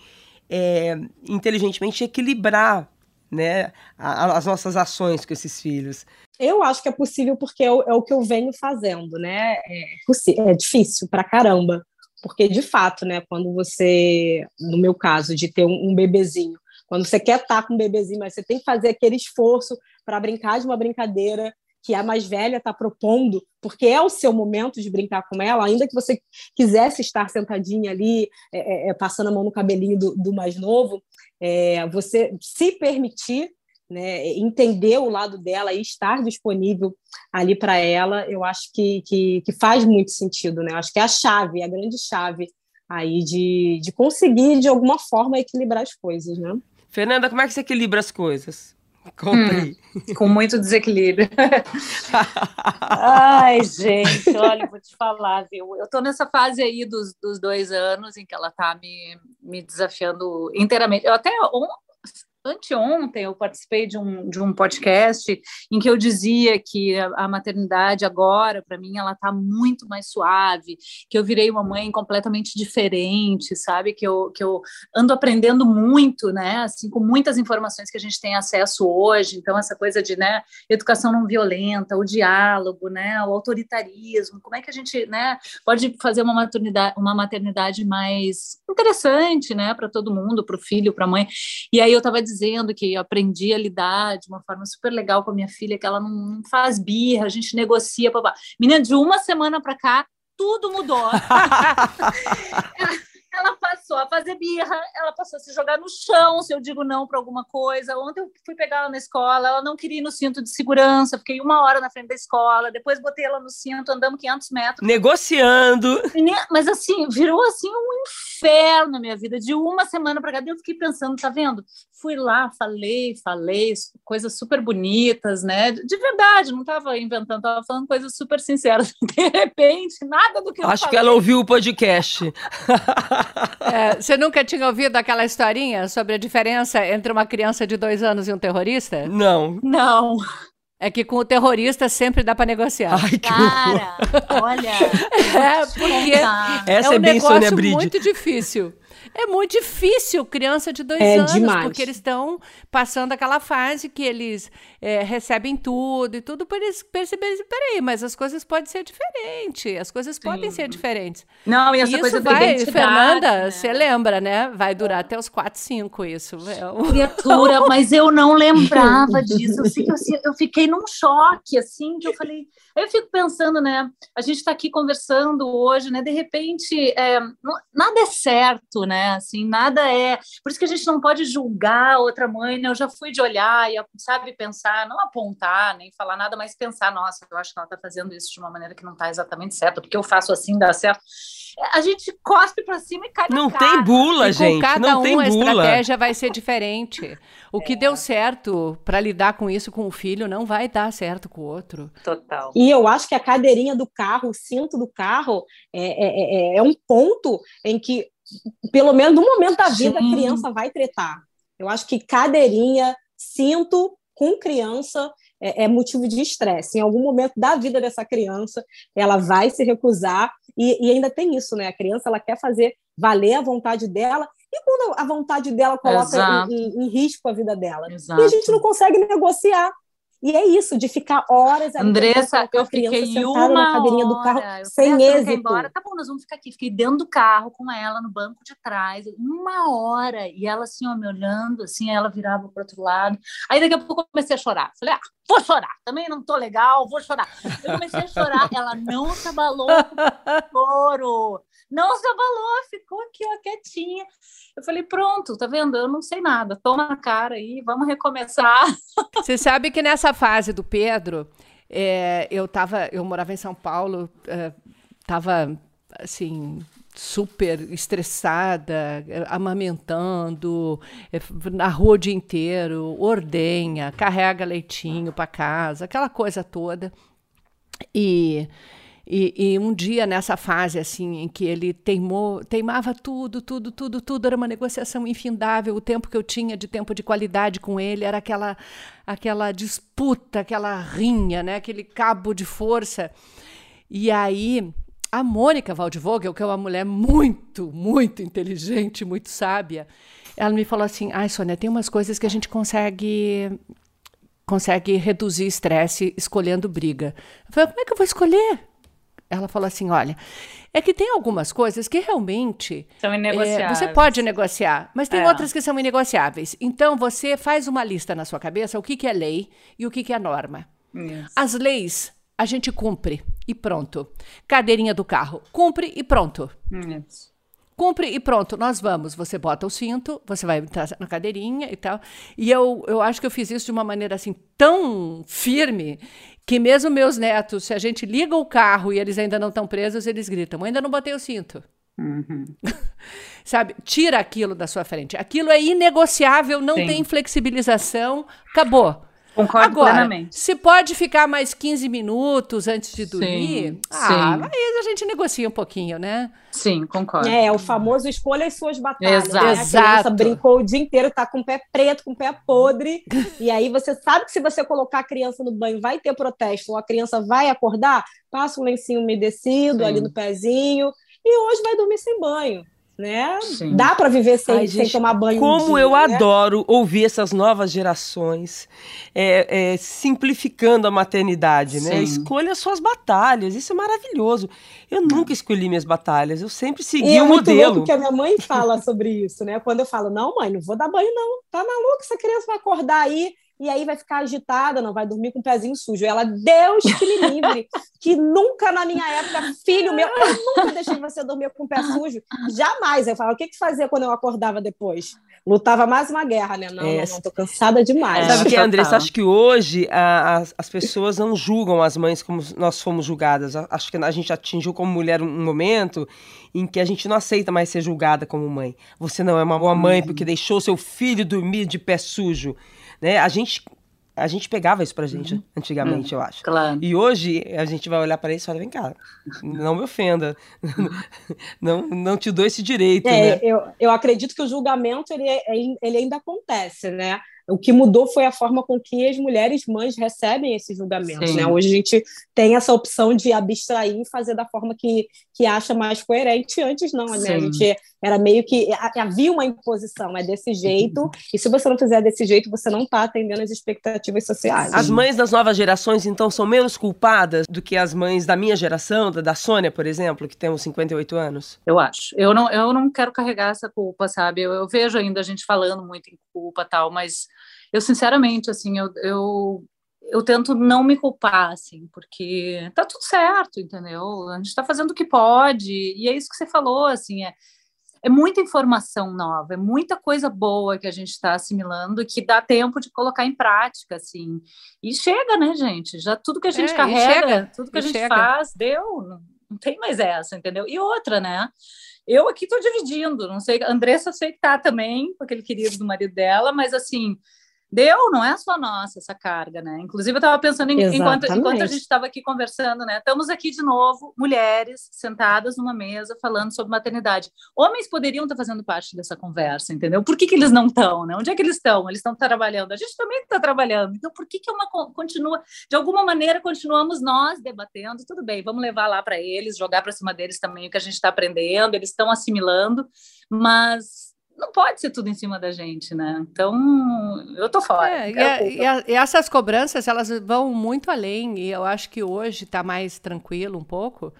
é, inteligentemente equilibrar né, a, as nossas ações com esses filhos. Eu acho que é possível porque é o, é o que eu venho fazendo, né? É, é difícil pra caramba, porque de fato, né, quando você, no meu caso, de ter um, um bebezinho, quando você quer estar com um bebezinho, mas você tem que fazer aquele esforço para brincar de uma brincadeira que a mais velha está propondo, porque é o seu momento de brincar com ela, ainda que você quisesse estar sentadinha ali, é, é, é, passando a mão no cabelinho do, do mais novo, é, você se permitir né, entender o lado dela e estar disponível ali para ela, eu acho que, que, que, faz muito sentido, né? Eu acho que é a chave, a grande chave aí de, de conseguir, de alguma forma, equilibrar as coisas, né? Fernanda, como é que você equilibra as coisas? Aí. Hum, com muito desequilíbrio. Ai, gente, olha, vou te falar, viu? Eu tô nessa fase aí dos, dos dois anos em que ela tá me, me desafiando inteiramente. Eu até anteontem eu participei de um, de um podcast em que eu dizia que a, a maternidade agora, para mim, ela está muito mais suave, que eu virei uma mãe completamente diferente, sabe? Que eu, que eu ando aprendendo muito, né? Assim, com muitas informações que a gente tem acesso hoje. Então, essa coisa de, né, educação não violenta, o diálogo, né, o autoritarismo, como é que a gente, né, pode fazer uma maternidade, uma maternidade mais interessante, né, para todo mundo, para o filho, para a mãe. E aí eu estava dizendo dizendo que aprendi a lidar de uma forma super legal com a minha filha, que ela não faz birra, a gente negocia, papá. Menina, de uma semana para cá, tudo mudou. ela passou a fazer birra, ela passou a se jogar no chão se eu digo não para alguma coisa. Ontem eu fui pegar ela na escola, ela não queria ir no cinto de segurança, fiquei uma hora na frente da escola, depois botei ela no cinto, andamos 500 metros. Negociando. Mas assim, virou assim um inferno na minha vida. De uma semana para cá, eu fiquei pensando, tá vendo? Fui lá, falei, falei, coisas super bonitas, né? De verdade, não estava inventando, estava falando coisas super sinceras. De repente, nada do que eu Acho falei. que ela ouviu o podcast. É, você nunca tinha ouvido aquela historinha sobre a diferença entre uma criança de dois anos e um terrorista? Não. Não. É que com o terrorista sempre dá para negociar. Ai, que Cara, olha. É, porque Essa é é um bem Sônia negócio muito difícil. É muito difícil criança de dois É anos, demais. porque eles estão passando aquela fase que eles é, recebem tudo e tudo para eles perceberem, peraí, mas as coisas podem ser diferentes, as coisas podem ser diferentes. Não, e essa isso coisa da vai, identidade, Fernanda, né? você lembra, né? Vai durar até os 4, 5 isso. Criatura, mas eu não lembrava disso. Eu, sei que eu, assim, eu fiquei num choque, assim, que eu falei. Eu fico pensando, né? A gente está aqui conversando hoje, né? De repente, é, nada é certo, né? Assim, nada é. Por isso que a gente não pode julgar outra mãe, né? Eu já fui de olhar e, sabe, pensar, não apontar, nem falar nada, mas pensar, nossa, eu acho que ela está fazendo isso de uma maneira que não está exatamente certa, porque eu faço assim, dá certo. A gente cospe para cima e cai na Não cara. tem bula, E gente. com cada não um tem a bula. estratégia vai ser diferente. O que deu certo para lidar com isso com o filho não vai dar certo com o outro. Total. E eu acho que a cadeirinha do carro, o cinto do carro, é, é, é- é um ponto em que, pelo menos no momento da vida, Sim. a criança vai tretar. Eu acho que cadeirinha, cinto com criança é, é motivo de estresse. Em algum momento da vida dessa criança, ela vai se recusar. E, e ainda tem isso, né? A criança ela quer fazer valer a vontade dela. E quando a vontade dela coloca em, em- em risco a vida dela? Exato. E a gente não consegue negociar. E é isso, de ficar horas ali Andressa, eu fiquei uma na cadeirinha do carro eu sem "Ah, êxito. embora? Tá bom, nós vamos ficar aqui. Fiquei dentro do carro com ela, no banco de trás, uma hora. E ela assim, ó, me olhando, assim, ela virava para outro lado. Aí daqui a pouco eu comecei a chorar. Falei, ah, vou chorar. Também não tô legal, vou chorar. Eu comecei a chorar. Ela não se abalou com o choro. Não se abalou, ficou aqui, ó, quietinha. Eu falei, pronto, tá vendo? Eu não sei nada. Toma na cara aí, vamos recomeçar. Você sabe que nessa fase do Pedro, é, eu tava, eu morava em São Paulo, é, tava assim super estressada, amamentando, é, na rua o dia inteiro, ordenha, carrega leitinho para casa, aquela coisa toda. E, e, e um dia nessa fase assim em que ele teimou, teimava tudo, tudo, tudo, tudo era uma negociação infindável. O tempo que eu tinha de tempo de qualidade com ele era aquela aquela disputa, aquela rinha, né? Aquele cabo de força. E aí a Mônica Waldvogel, que é uma mulher muito, muito inteligente, muito sábia, ela me falou assim: "Ai, Sônia, tem umas coisas que a gente consegue consegue reduzir estresse escolhendo briga. Eu falei, como é que eu vou escolher? Ela falou assim: olha, é que tem algumas coisas que realmente São é, inegociáveis. você pode negociar, mas tem É. outras que são inegociáveis. Então você faz uma lista na sua cabeça o que, que é lei e o que, que é norma. Isso. As leis a gente cumpre e pronto. Cadeirinha do carro, cumpre e pronto. Isso. Cumpre e pronto, nós vamos. Você bota o cinto, você vai entrar na cadeirinha e tal. E eu, eu acho que eu fiz isso de uma maneira assim tão firme que mesmo meus netos, se a gente liga o carro e eles ainda não estão presos, eles gritam: ainda não botei o cinto. Uhum. Sabe? Tira aquilo da sua frente. Aquilo é inegociável, não Sim. tem flexibilização, acabou. Concordo Agora, plenamente. se pode ficar mais 15 minutos antes de dormir, Sim, ah, sim. aí a gente negocia um pouquinho, né? Sim, concordo. É, o famoso escolha as suas batalhas. Exato. Né? A criança brincou o dia inteiro, tá com o pé preto, com o pé podre. e aí você sabe que se você colocar a criança no banho, vai ter protesto, ou a criança vai acordar, passa um lencinho umedecido Sim. ali no pezinho, e hoje vai dormir sem banho. Né? Sim. Dá para viver sem, Ai, sem gente, tomar banho. um Como dia, eu né? adoro ouvir essas novas gerações é, é, simplificando a maternidade, né? Sim. Escolha suas batalhas, isso é maravilhoso. Eu nunca escolhi minhas batalhas, eu sempre E segui é o muito modelo. que a minha mãe fala sobre isso, né? Quando eu falo, não, mãe, não vou dar banho, não. Tá maluco? Essa criança vai acordar aí e aí vai ficar agitada, não vai dormir com o pezinho sujo. Ela, Deus que me livre, que nunca na minha época, filho meu, eu nunca deixei você dormir com o pé sujo, jamais. Eu falava, o que que fazia quando eu acordava depois? Lutava mais uma guerra, né? Não, é. não, não, tô cansada demais. Sabe o que, Andressa? Acho que hoje a, as, as pessoas não julgam as mães como nós fomos julgadas. Acho que a gente atingiu como mulher um momento em que a gente não aceita mais ser julgada como mãe. Você não é uma boa mãe porque deixou seu filho dormir de pé sujo. Né? A gente a gente pegava isso pra gente uhum. antigamente, uhum. eu acho. Claro. E hoje a gente vai olhar para isso e falar: vem cá, não me ofenda, não, não te dou esse direito. É, né? eu, eu acredito que o julgamento ele, é, ele ainda acontece, né? O que mudou foi a forma com que as mulheres mães recebem esses julgamentos. Né? Hoje a gente tem essa opção de abstrair e fazer da forma que, que acha mais coerente. Antes não, né? a gente era meio que havia uma imposição, é desse jeito, e se você não fizer desse jeito, você não está atendendo as expectativas sociais. As mães das novas gerações, então, são menos culpadas do que as mães da minha geração, da, da Sônia, por exemplo, que tem uns 58 anos? Eu acho. Eu não, eu não quero carregar essa culpa, sabe? Eu, eu vejo ainda a gente falando muito em culpa tal, mas eu sinceramente, assim, eu, eu, eu tento não me culpar, assim, porque tá tudo certo, entendeu? A gente está fazendo o que pode, e é isso que você falou, assim, é, é muita informação nova, é muita coisa boa que a gente está assimilando e que dá tempo de colocar em prática, assim. E chega, né, gente? Já tudo que a gente é, carrega, chega, tudo que a gente chega. faz, deu, não, não tem mais essa, entendeu? E outra, né? Eu aqui estou dividindo, não sei, a Andressa sei que tá também, com aquele querido do marido dela, mas assim, deu, não é só nossa essa carga, né? Inclusive, eu estava pensando em, enquanto, enquanto a gente estava aqui conversando, né? Estamos aqui de novo, mulheres sentadas numa mesa falando sobre maternidade. Homens poderiam estar fazendo parte dessa conversa, entendeu? Por que, que eles não estão, né? Onde é que eles estão? Eles estão trabalhando. A gente também está trabalhando. Então, por que, que uma continua, de alguma maneira, continuamos nós debatendo? Tudo bem, vamos levar lá para eles, jogar para cima deles também o que a gente está aprendendo, eles estão assimilando, mas não pode ser tudo em cima da gente, né? Então, eu tô fora. É, e, a, e, a, e, essas cobranças, elas vão muito além, e eu acho que hoje está mais tranquilo um pouco.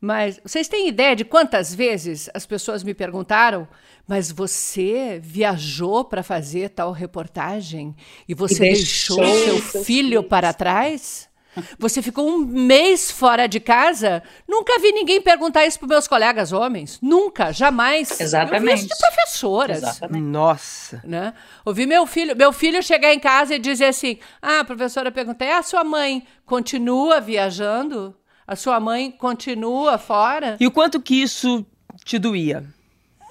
Mas vocês têm ideia de quantas vezes as pessoas me perguntaram, mas você viajou para fazer tal reportagem e você e deixou, deixou seu filho para trás? Você ficou um mês fora de casa? Nunca vi ninguém perguntar isso para meus colegas homens. Nunca, jamais. Exatamente. Eu vi isso de professoras. Exatamente. Nossa. Né? Ouvi meu filho, meu filho chegar em casa e dizer assim: Ah, a professora perguntei, a sua mãe continua viajando? A sua mãe continua fora? E o quanto que isso te doía?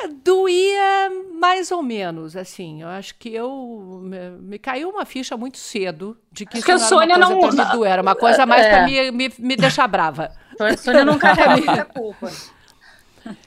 Doía mais ou menos, assim. Eu acho que eu me, me caiu uma ficha muito cedo de que isso não era uma coisa não, me doer, era uma coisa mais é. para me, me, me deixar brava. A Sônia não carrega muita culpa.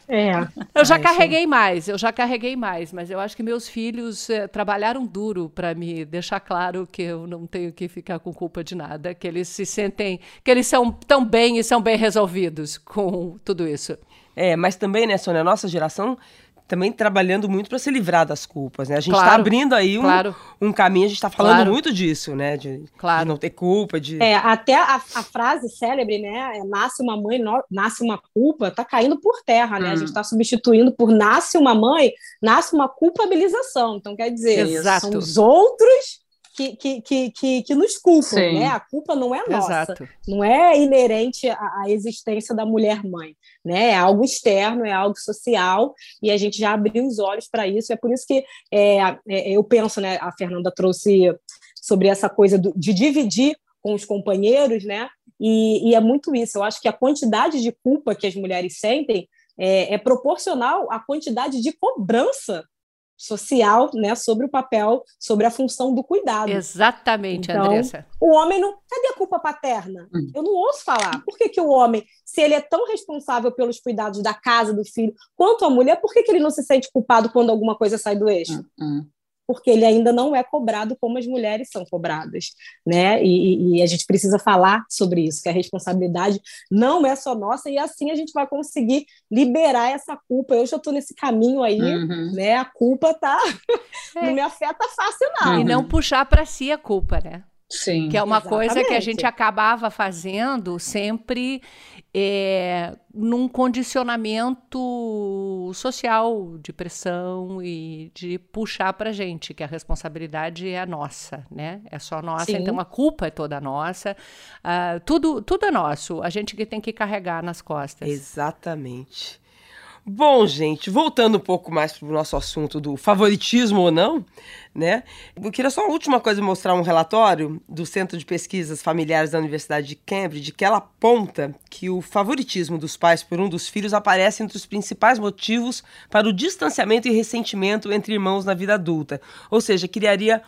É. Eu já carreguei mais, eu já carreguei mais, mas eu acho que meus filhos eh, trabalharam duro para me deixar claro que eu não tenho que ficar com culpa de nada, que eles se sentem, que eles são tão bem e são bem resolvidos com tudo isso. É, mas também, né, Sônia, a nossa geração também trabalhando muito para se livrar das culpas, né? A gente está claro, abrindo aí um, claro. um caminho, a gente está falando claro. muito disso, né? De, de, não ter culpa, de... É, até a, a frase célebre, né? É, nasce uma mãe, no, nasce uma culpa, está caindo por terra, né? Hum. A gente está hum. substituindo por nasce uma mãe, nasce uma culpabilização. Então, quer dizer, Exato. são os outros que, que, que, que, que nos culpam, Sim. né? A culpa não é nossa, Exato. não é inerente à, à existência da mulher-mãe, né? É algo externo, é algo social, e a gente já abriu os olhos para isso, é por isso que é, é, eu penso, né? A Fernanda trouxe sobre essa coisa do, de dividir com os companheiros, né? E, e, é muito isso. Eu acho que a quantidade de culpa que as mulheres sentem é, é proporcional à quantidade de cobrança social, né, sobre o papel, sobre a função do cuidado. Exatamente, então, Andressa. O homem não. Cadê a culpa paterna? Hum. Eu não ouço falar. Por que, que o homem, se ele é tão responsável pelos cuidados da casa, do filho, quanto a mulher, por que, que ele não se sente culpado quando alguma coisa sai do eixo? Hum, hum porque ele ainda não é cobrado como as mulheres são cobradas, né? E, e, a gente precisa falar sobre isso, que a responsabilidade não é só nossa e assim a gente vai conseguir liberar essa culpa. Eu já estou nesse caminho aí, uhum. né? A culpa tá é. não me afeta fácil não. E não puxar para si a culpa, né? Sim. Que é uma Exatamente. coisa que a gente acabava fazendo sempre é, num condicionamento social de pressão e de puxar para gente que a responsabilidade é nossa, né? É só nossa, Sim. então a culpa é toda nossa, uh, tudo tudo é nosso. A gente que tem que carregar nas costas. Exatamente. Bom, gente, voltando um pouco mais para o nosso assunto do favoritismo ou não, né? Eu queria só uma última coisa mostrar um relatório do Centro de Pesquisas Familiares da Universidade de Cambridge, que ela aponta que o favoritismo dos pais por um dos filhos aparece entre os principais motivos para o distanciamento e ressentimento entre irmãos na vida adulta. Ou seja, criaria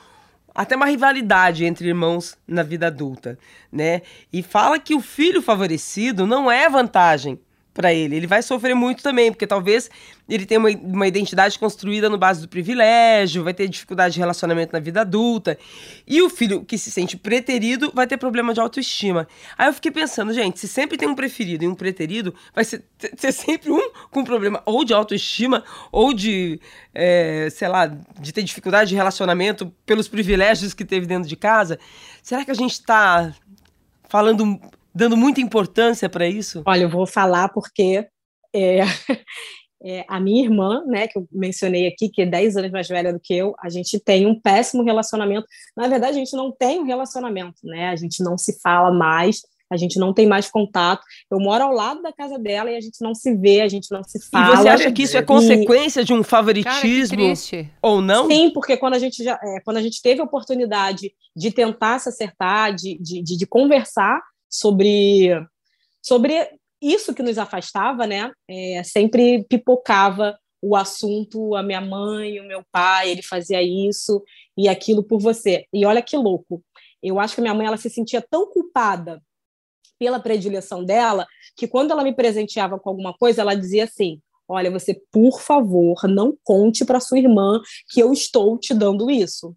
até uma rivalidade entre irmãos na vida adulta, né? E fala que o filho favorecido não é vantagem para ele. Ele vai sofrer muito também, porque talvez ele tenha uma, uma identidade construída no base do privilégio, vai ter dificuldade de relacionamento na vida adulta. E o filho que se sente preterido vai ter problema de autoestima. Aí eu fiquei pensando, gente, se sempre tem um preferido e um preterido, vai ser, ser sempre um com problema ou de autoestima ou de, é, sei lá, de ter dificuldade de relacionamento pelos privilégios que teve dentro de casa. Será que a gente está falando dando muita importância para isso? Olha, eu vou falar porque é, é, a minha irmã, né, que eu mencionei aqui, que é 10 anos mais velha do que eu, a gente tem um péssimo relacionamento. Na verdade, a gente não tem um relacionamento, né? A gente não se fala mais, a gente não tem mais contato. Eu moro ao lado da casa dela e a gente não se vê, a gente não se fala. E você acha que isso é consequência e... de um favoritismo Cara, ou não? Sim, porque quando a gente já, é, quando a gente teve a oportunidade de tentar se acertar, de, de, de, de conversar, sobre, sobre isso que nos afastava, né? É, sempre pipocava o assunto, a minha mãe, o meu pai, ele fazia isso e aquilo por você. E olha que louco. Eu acho que minha mãe ela se sentia tão culpada pela predileção dela que quando ela me presenteava com alguma coisa, ela dizia assim: "Olha, você, por favor, não conte para sua irmã que eu estou te dando isso.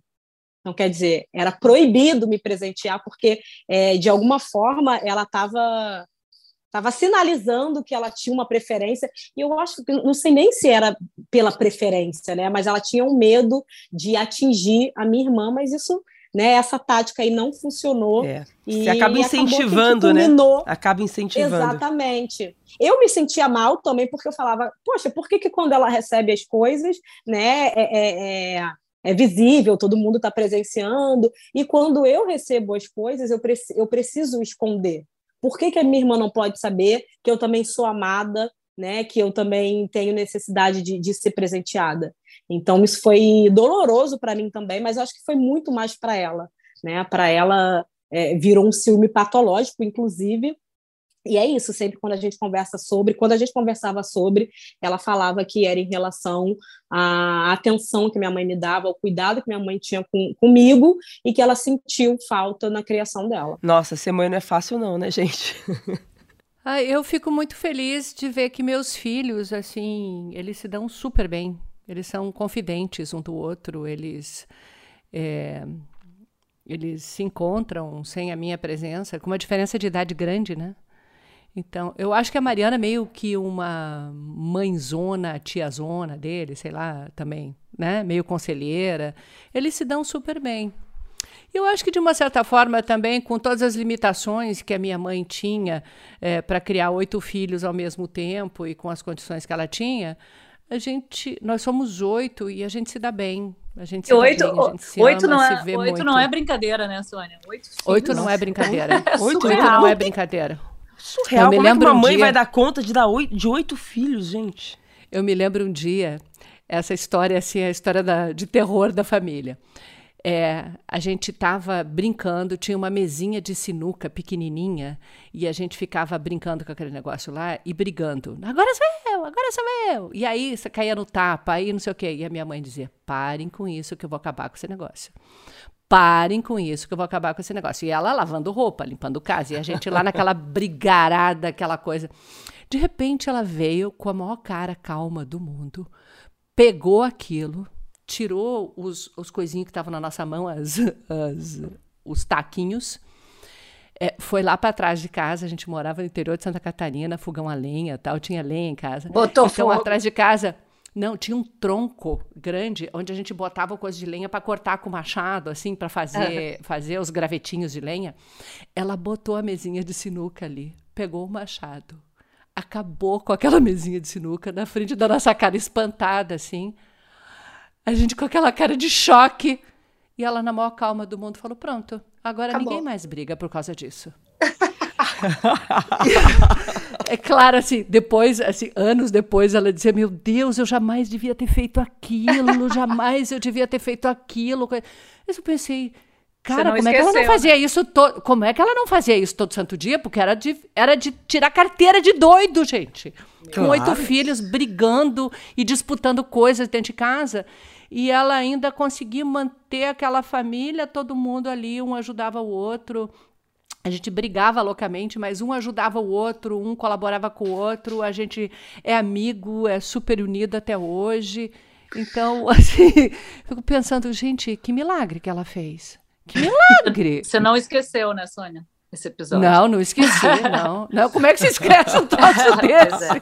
Então, quer dizer, era proibido me presentear, porque, é, de alguma forma, ela estava estava sinalizando que ela tinha uma preferência, e eu acho que não sei nem se era pela preferência, né? Mas ela tinha um medo de atingir a minha irmã, mas isso, né? Essa tática aí não funcionou. É. Você e acaba incentivando, né? Acaba incentivando. Exatamente. Eu me sentia mal também porque eu falava, poxa, por que, que quando ela recebe as coisas, né? É, é, é visível, todo mundo está presenciando, e quando eu recebo as coisas, eu, preci eu preciso esconder. Por que, que a minha irmã não pode saber que eu também sou amada, né? que eu também tenho necessidade de, de ser presenteada? Então, isso foi doloroso para mim também, mas acho que foi muito mais para ela. Né? Para ela, é, virou um ciúme patológico, inclusive, e é isso, sempre quando a gente conversa sobre, quando a gente conversava sobre, ela falava que era em relação à atenção que minha mãe me dava, ao cuidado que minha mãe tinha com, comigo e que ela sentiu falta na criação dela. Nossa, ser mãe não é fácil não, né, gente? ah, eu fico muito feliz de ver que meus filhos, assim, eles se dão super bem. Eles são confidentes um do outro, eles... É, eles se encontram sem a minha presença, com uma diferença de idade grande, né? Então, eu acho que a Mariana é meio que uma mãezona, tiazona dele, sei lá, também, né? Meio conselheira. Eles se dão super bem. Eu acho que, de uma certa forma, também, com todas as limitações que a minha mãe tinha é, para criar oito filhos ao mesmo tempo e com as condições que ela tinha, a gente, nós somos oito e a gente se dá bem. A gente se oito, dá bem, a gente se oito ama, não é, se vê oito muito. não é brincadeira, né, Sônia? Oito, oito não é brincadeira. É oito não é brincadeira. Surreal. Eu me Como lembro é que uma mãe um dia... vai dar conta de dar oito, de oito filhos, gente? Eu me lembro um dia, essa história, assim, a história da, de terror da família. É, a gente estava brincando, tinha uma mesinha de sinuca pequenininha e a gente ficava brincando com aquele negócio lá e brigando. Agora sou eu, agora sou eu. E aí você caía no tapa, aí não sei o quê. E a minha mãe dizia: parem com isso que eu vou acabar com esse negócio parem com isso, que eu vou acabar com esse negócio. E ela lavando roupa, limpando casa, e a gente lá naquela brigarada, aquela coisa. De repente ela veio com a maior cara calma do mundo, pegou aquilo, tirou os, os coisinhos que estavam na nossa mão, as, as, os taquinhos, é, foi lá para trás de casa, a gente morava no interior de Santa Catarina, fogão a lenha tal, tinha lenha em casa. Botou então, fogo. atrás de casa, Não, tinha um tronco grande onde a gente botava coisa de lenha para cortar com machado, assim, para fazer, fazer os gravetinhos de lenha. Ela botou a mesinha de sinuca ali, pegou o machado, acabou com aquela mesinha de sinuca na frente da nossa cara espantada, assim. A gente com aquela cara de choque. E ela, na maior calma do mundo, falou: Pronto, agora acabou. ninguém mais briga por causa disso. é claro, assim, depois, assim, anos depois, ela dizia: Meu Deus, eu jamais devia ter feito aquilo, jamais eu devia ter feito aquilo. Mas eu pensei, cara, como esqueceu, é que ela não fazia né? isso todo. Como é que ela não fazia isso todo santo dia? Porque era de, era de tirar carteira de doido, gente. Claro. Com oito filhos brigando e disputando coisas dentro de casa. E ela ainda conseguia manter aquela família, todo mundo ali, um ajudava o outro a gente brigava loucamente, mas um ajudava o outro, um colaborava com o outro, a gente é amigo, é super unido até hoje. Então, assim, fico pensando, gente, que milagre que ela fez. Que milagre! Você não esqueceu, né, Sônia? Esse episódio. Não, não esqueci, não. não. Como é que se esquece um troço desse? É.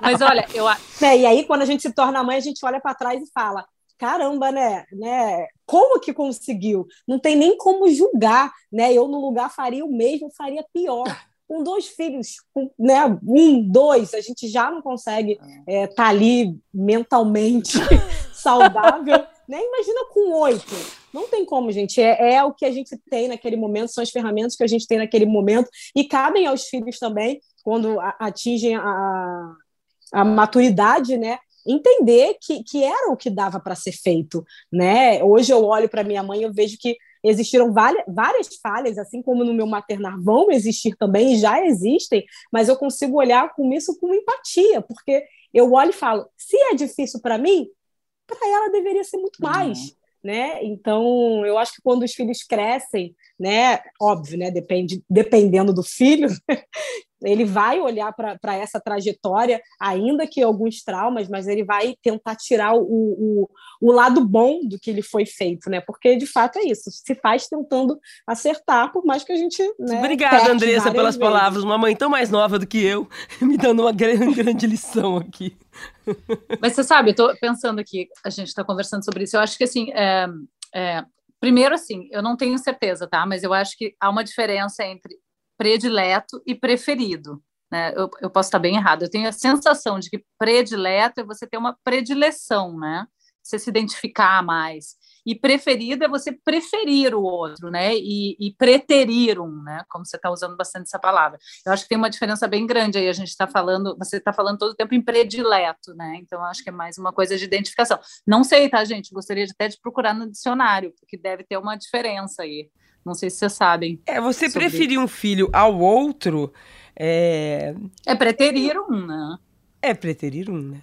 Mas olha, eu. É, e aí, quando a gente se torna mãe, a gente olha para trás e fala: caramba, né? né? Como que conseguiu? Não tem nem como julgar, né? Eu no lugar faria o mesmo, faria pior. Com dois filhos, com, né? Um, dois, a gente já não consegue estar é, tá ali mentalmente saudável. Né? Imagina com oito. Não tem como, gente. É, é, o que a gente tem naquele momento, são as ferramentas que a gente tem naquele momento, e cabem aos filhos também, quando atingem a, a maturidade, né? Entender que, que era o que dava para ser feito, né? Hoje eu olho para minha mãe e eu vejo que existiram várias, falhas, assim como no meu maternar vão existir também, já existem, mas eu consigo olhar com isso com empatia, porque eu olho e falo, se é difícil para mim, para ela deveria ser muito mais. Uhum. Né? Então, eu acho que quando os filhos crescem, né, óbvio, né, depende, dependendo do filho, ele vai olhar para essa trajetória, ainda que alguns traumas, mas ele vai tentar tirar o, o, o, lado bom do que ele foi feito, né? Porque de fato é isso, se faz tentando acertar, por mais que a gente. Né, Obrigada, Andressa, pelas vezes. palavras. Uma mãe tão mais nova do que eu, me dando uma grande, grande lição aqui. Mas você sabe, eu estou pensando aqui, a gente está conversando sobre isso. Eu acho que assim. É, é, primeiro, assim, eu não tenho certeza, tá? Mas eu acho que há uma diferença entre predileto e preferido. Né? Eu, eu posso estar bem errado. Eu tenho a sensação de que predileto é você ter uma predileção, né? Você se identificar mais. E preferido é você preferir o outro, né? E, e preterir um, né? Como você está usando bastante essa palavra. Eu acho que tem uma diferença bem grande aí. A gente está falando, você está falando todo o tempo em predileto, né? Então, acho que é mais uma coisa de identificação. Não sei, tá, gente? Gostaria até de procurar no dicionário, porque deve ter uma diferença aí. Não sei se vocês sabem. É, você preferir um filho ao outro. É, é preterir um, né? É preterir um, né?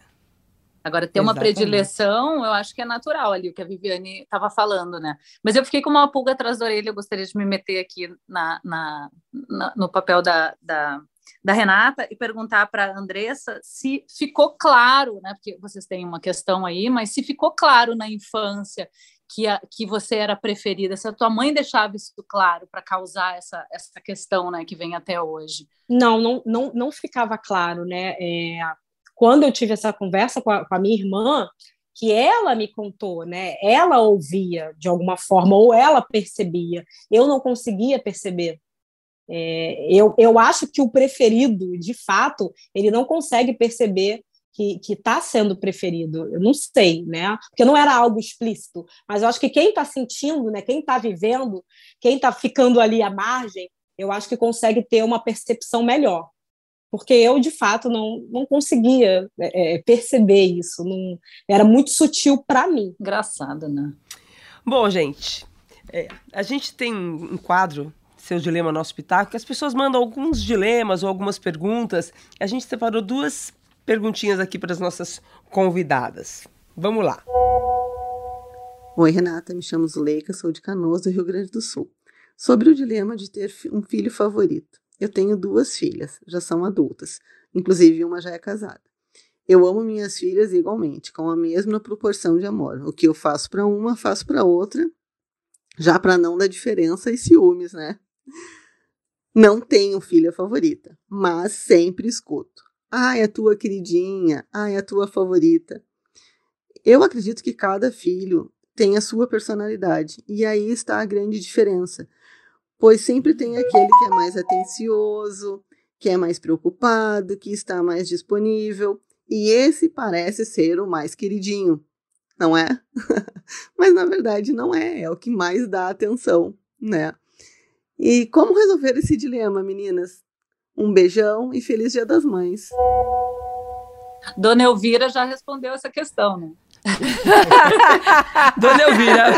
Agora, ter Exatamente. uma predileção, eu acho que é natural ali, o que a Viviane estava falando, né? Mas eu fiquei com uma pulga atrás da orelha, eu gostaria de me meter aqui na, na, na no papel da, da, da, Renata e perguntar para a Andressa se ficou claro, né? Porque vocês têm uma questão aí, mas se ficou claro na infância que, a, que você era preferida, se a tua mãe deixava isso claro para causar essa, essa questão né, que vem até hoje? Não, não, não, não ficava claro, né? É, quando eu tive essa conversa com a, com a minha irmã, que ela me contou, né? Ela ouvia de alguma forma, ou ela percebia, eu não conseguia perceber. É, eu, eu acho que o preferido, de fato, ele não consegue perceber que está sendo preferido. Eu não sei, né? Porque não era algo explícito. Mas eu acho que quem está sentindo, né? Quem está vivendo, quem está ficando ali à margem, eu acho que consegue ter uma percepção melhor. Porque eu, de fato, não, não conseguia é, é perceber isso. Não, era muito sutil para mim. Engraçado, né? Bom, gente, é, a gente tem um quadro seu dilema no hospital, que as pessoas mandam alguns dilemas ou algumas perguntas. A gente separou duas perguntinhas aqui para as nossas convidadas. Vamos lá. Oi, Renata, me chamo Zuleika, sou de Canoas, do Rio Grande do Sul. Sobre o dilema de ter um filho favorito. Eu tenho duas filhas, já são adultas, inclusive uma já é casada. Eu amo minhas filhas igualmente, com a mesma proporção de amor. O que eu faço para uma, faço para outra, já para não dar diferença e ciúmes, né? Não tenho filha favorita, mas sempre escuto. Ai, a tua queridinha, ai, a tua favorita. Eu acredito que cada filho tem a sua personalidade, e aí está a grande diferença. Pois sempre tem aquele que é mais atencioso, que é mais preocupado, que está mais disponível, e esse parece ser o mais queridinho, não é? Mas na verdade não é, é o que mais dá atenção, né? E como resolver esse dilema, meninas? Um beijão e feliz Dia das Mães. Dona Elvira já respondeu essa questão, né? Dona Elvira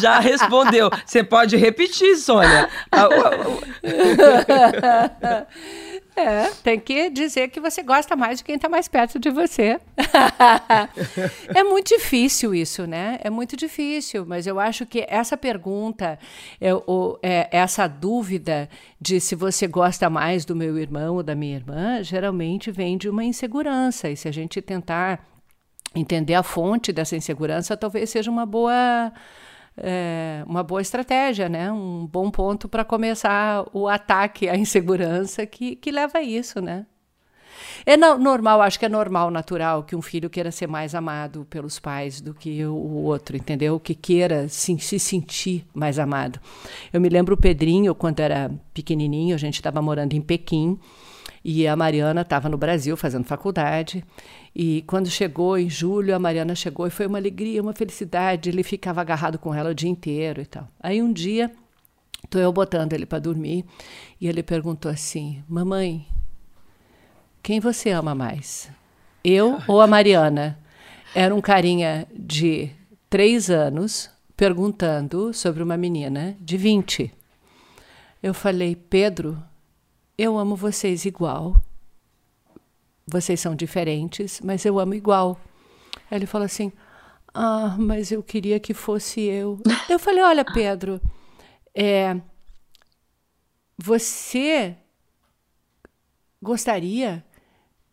já respondeu. Você pode repetir, Sônia. É, tem que dizer que você gosta mais de quem está mais perto de você. é muito difícil isso, né? É muito difícil, mas eu acho que essa pergunta, é, é, essa dúvida de se você gosta mais do meu irmão ou da minha irmã, geralmente vem de uma insegurança. E se a gente tentar entender a fonte dessa insegurança, talvez seja uma boa é, uma boa estratégia, né? Um bom ponto para começar o ataque à insegurança que, que leva a isso, né? É normal, acho que é normal, natural, que um filho queira ser mais amado pelos pais do que o outro, entendeu? Que queira se sentir mais amado. Eu me lembro o Pedrinho, quando era pequenininho, a gente estava morando em Pequim, e a Mariana estava no Brasil fazendo faculdade. E quando chegou em julho, a Mariana chegou e foi uma alegria, uma felicidade. Ele ficava agarrado com ela o dia inteiro e tal. Aí um dia, estou eu botando ele para dormir e ele perguntou assim: Mamãe, quem você ama mais? Eu ou a Mariana? Era um carinha de três anos perguntando sobre uma menina de 20. Eu falei, Pedro, eu amo vocês igual. Vocês são diferentes, mas eu amo igual. Aí ele falou assim: Ah, mas eu queria que fosse eu. eu falei: Olha, Pedro, é, você gostaria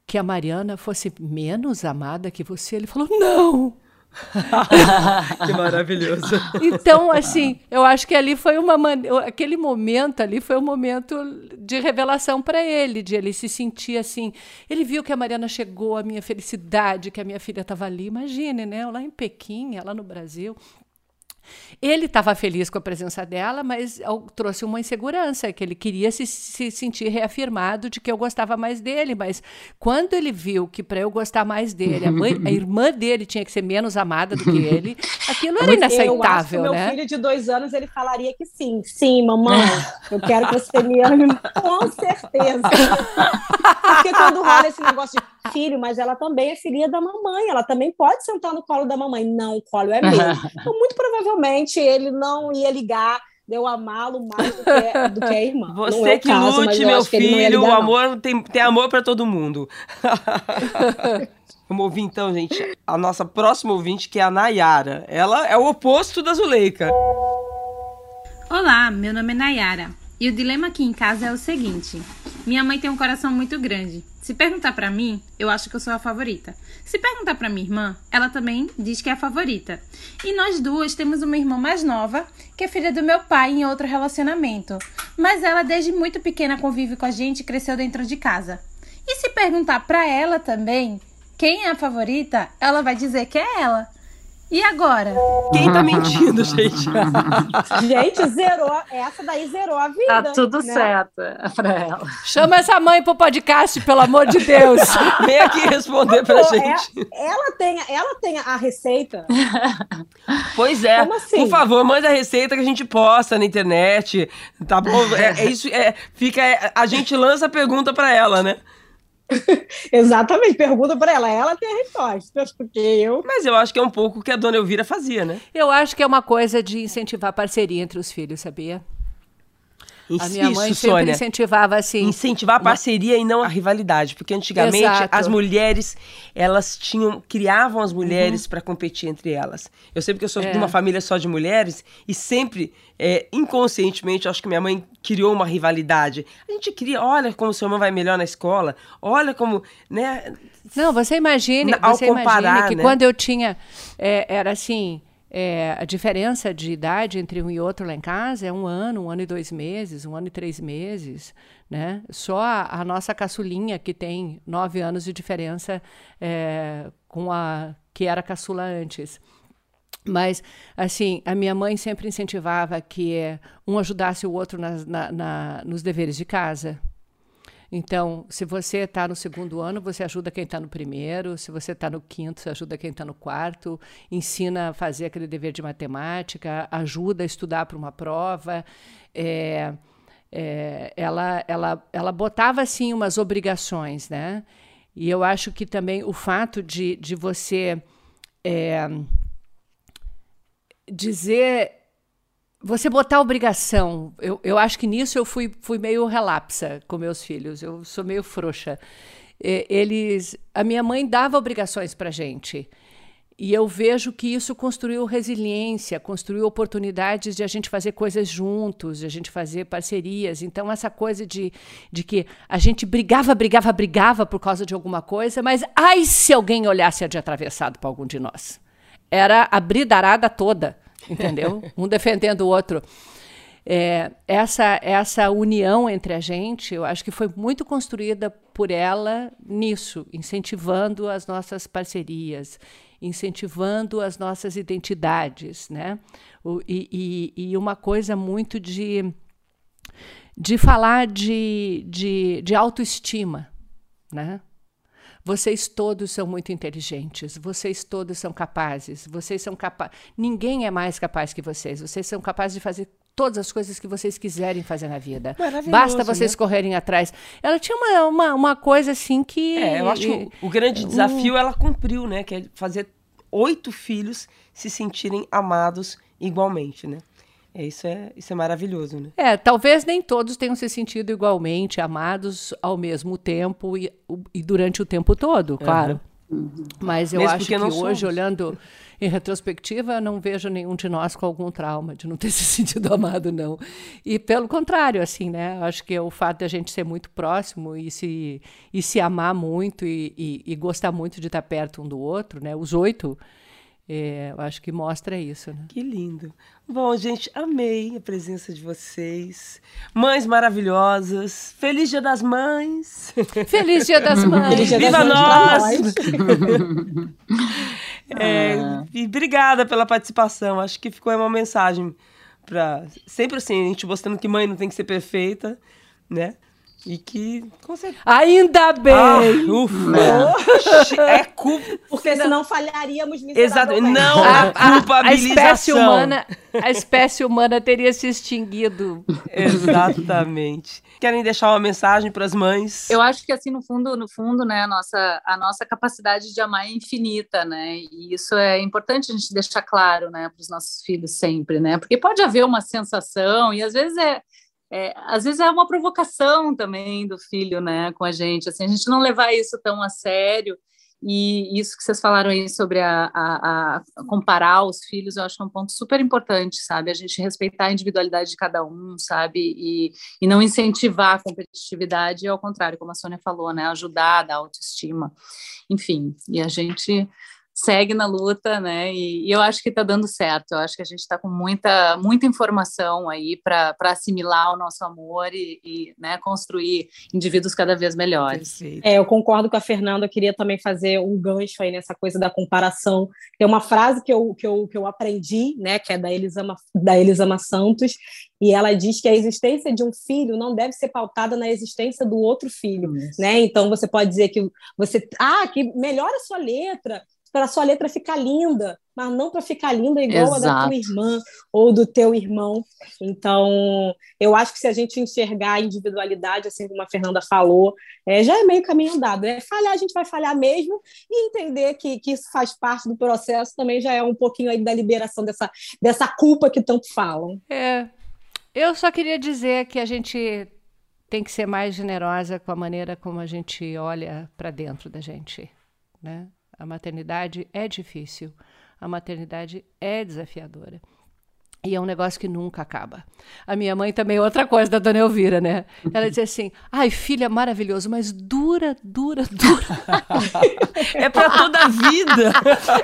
que a Mariana fosse menos amada que você? Ele falou: Não. que maravilhoso. Então, assim, eu acho que ali foi uma man... aquele momento ali foi um momento de revelação para ele, de ele se sentir assim. Ele viu que a Mariana chegou, a minha felicidade, que a minha filha estava ali. Imagine, né? Lá em Pequim, lá no Brasil, ele estava feliz com a presença dela, mas trouxe uma insegurança, que ele queria se, se sentir reafirmado de que eu gostava mais dele. Mas quando ele viu que para eu gostar mais dele, a, mãe, a, irmã dele tinha que ser menos amada do que ele, aquilo era inaceitável, eu acho que né? Meu filho de dois anos ele falaria que sim, sim, mamãe, eu quero que você me ame com certeza. Porque quando rola esse negócio de filho, mas ela também é filha da mamãe, ela também pode sentar no colo da mamãe. Não, o colo é meu. Então, muito provavelmente ele não ia ligar de eu amá-lo mais do que, do que, a irmã. Você é que caso, lute, meu filho, o amor tem, tem amor para todo mundo. Vamos ouvir então, gente, a nossa próxima ouvinte, que é a Nayara. Ela é o oposto da Zuleika. Olá, meu nome é Nayara. E o dilema aqui em casa é o seguinte: minha mãe tem um coração muito grande. Se perguntar para mim, eu acho que eu sou a favorita. Se perguntar para minha irmã, ela também diz que é a favorita. E nós duas temos uma irmã mais nova, que é filha do meu pai em outro relacionamento. Mas ela desde muito pequena convive com a gente e cresceu dentro de casa. E se perguntar para ela também quem é a favorita, ela vai dizer que é ela. E agora? Quem tá mentindo, gente? gente, zerou. Essa daí zerou a vida. Tá tudo né? certo pra ela. Chama essa mãe pro podcast, pelo amor de Deus. Vem aqui responder pra Pô, gente. É, ela, tem, ela tem a receita. Pois é. Como assim? Por favor, manda a receita que a gente posta na internet. Tá bom? É, é isso. É, fica, é, a gente lança a pergunta pra ela, né? Exatamente, pergunta para ela, ela tem a resposta, porque eu. Mas eu acho que é um pouco o que a dona Elvira fazia, né? Eu acho que é uma coisa de incentivar a parceria entre os filhos, sabia? A minha mãe Isso, sempre Sônia. incentivava assim. Incentivar a parceria e não a rivalidade, porque antigamente Exato. as mulheres, elas tinham, criavam as mulheres para competir entre elas. Eu sei porque eu sou É. de uma família só de mulheres e sempre, é, inconscientemente, acho que minha mãe criou uma rivalidade. A gente cria, olha como seu irmão vai melhor na escola, olha como, né? Não, você imagine, Na- ao você comparar, imagine que né? quando eu tinha, é, era assim, é, a diferença de idade entre um e outro lá em casa é um ano, um ano e dois meses, um ano e três meses. Né? Só a, a nossa caçulinha, que tem nove anos de diferença é, com a que era caçula antes. Mas, assim, a minha mãe sempre incentivava que um ajudasse o outro na, na, na, nos deveres de casa. Então, se você está no segundo ano, você ajuda quem está no primeiro. Se você está no quinto, você ajuda quem está no quarto. Ensina a fazer aquele dever de matemática, ajuda a estudar para uma prova. É, é, ela, ela, ela botava, assim, umas obrigações, né? E eu acho que também o fato de, de você é, dizer você botar obrigação, eu, eu acho que nisso eu fui, fui meio relapsa com meus filhos, eu sou meio frouxa. Eles, a minha mãe dava obrigações para gente. E eu vejo que isso construiu resiliência, construiu oportunidades de a gente fazer coisas juntos, de a gente fazer parcerias. Então, essa coisa de, de que a gente brigava, brigava, brigava por causa de alguma coisa, mas ai se alguém olhasse de atravessado para algum de nós. Era a bridarada toda entendeu? um defendendo o outro. É, essa, essa união entre a gente, eu acho que foi muito construída por ela nisso, incentivando as nossas parcerias, incentivando as nossas identidades, né? O, e, e, e, uma coisa muito de, de falar de, de, de autoestima, né? Vocês todos são muito inteligentes, vocês todos são capazes, vocês são capazes. Ninguém é mais capaz que vocês. Vocês são capazes de fazer todas as coisas que vocês quiserem fazer na vida. Basta vocês né? correrem atrás. Ela tinha uma, uma, uma, coisa assim que. É, eu acho que o, o grande desafio ela cumpriu, né? Que é fazer oito filhos se sentirem amados igualmente, né? É, isso, é, isso é maravilhoso, né? É, talvez nem todos tenham se sentido igualmente amados ao mesmo tempo e, e durante o tempo todo, claro. Uhum. Mas eu Mesmo acho que hoje, somos. olhando em retrospectiva, eu não vejo nenhum de nós com algum trauma de não ter se sentido amado, não. E pelo contrário, assim, né? Acho que o fato de a gente ser muito próximo e se, e se amar muito e, e, e gostar muito de estar perto um do outro, né? Os oito é, eu acho que mostra isso, né? Que lindo. Bom, gente, amei a presença de vocês. Mães maravilhosas. Feliz Dia das Mães. Feliz Dia das Mães. Dia Viva das nós! é, ah. E obrigada pela participação. Acho que ficou uma mensagem para sempre assim, a gente mostrando que mãe não tem que ser perfeita, né? E que. Ainda bem! Ah, ufa! É culpa. Porque senão falharíamos Exato. Não a, a, a espécie humana A espécie humana teria se extinguido. Exatamente. Querem deixar uma mensagem para as mães? Eu acho que, assim, no fundo, no fundo, né, a nossa, a nossa capacidade de amar é infinita, né? E isso é importante a gente deixar claro, né, para os nossos filhos sempre, né? Porque pode haver uma sensação, e às vezes é é, às vezes é uma provocação também do filho, né, com a gente, assim, a gente não levar isso tão a sério, e isso que vocês falaram aí sobre a, a, a, comparar os filhos, eu acho que é um ponto super importante, sabe? A gente respeitar a individualidade de cada um, sabe? E, e não incentivar a competitividade, ao contrário, como a Sônia falou, né? Ajudar, dar autoestima. Enfim, e a gente segue na luta, né? E, e eu acho que está dando certo. Eu acho que a gente está com muita, muita informação aí para assimilar o nosso amor e, e né, construir indivíduos cada vez melhores. É, eu concordo com a Fernanda. Eu queria também fazer um gancho aí nessa coisa da comparação. Tem uma frase que eu, que eu, que eu aprendi, né? Que é da Elisama, da Elisama Santos, e ela diz que a existência de um filho não deve ser pautada na existência do outro filho, né? Então você pode dizer que você, ah, que melhora a sua letra, para a sua letra ficar linda, mas não para ficar linda igual Exato. a da tua irmã ou do teu irmão. Então, eu acho que se a gente enxergar a individualidade, assim como a Fernanda falou, é, já é meio caminho andado. É falhar, a gente vai falhar mesmo, e entender que, que isso faz parte do processo também já é um pouquinho aí da liberação dessa, dessa culpa que tanto falam. É. Eu só queria dizer que a gente tem que ser mais generosa com a maneira como a gente olha para dentro da gente, né? A maternidade é difícil, a maternidade é desafiadora. E é um negócio que nunca acaba. A minha mãe também, outra coisa da dona Elvira, né? Ela dizia assim: ai, filha, maravilhoso, mas dura, dura, dura. é para toda a vida.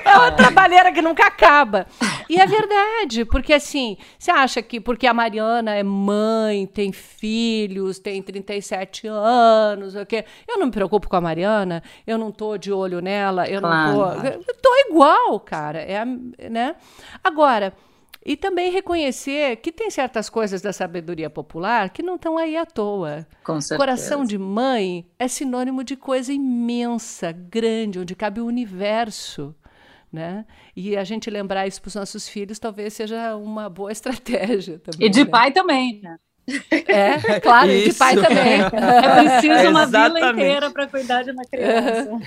é uma trabalheira que nunca acaba. E é verdade, porque assim, você acha que porque a Mariana é mãe, tem filhos, tem 37 anos, o quê? Eu não me preocupo com a Mariana, eu não tô de olho nela, eu claro. não tô. Eu tô igual, cara. É, né? Agora. E também reconhecer que tem certas coisas da sabedoria popular que não estão aí à toa. Com certeza. Coração de mãe é sinônimo de coisa imensa, grande, onde cabe o universo. Né? E a gente lembrar isso para os nossos filhos talvez seja uma boa estratégia também. E de né? pai também, né? É, claro, Isso. de pai também. É preciso uma vila inteira para cuidar de uma criança.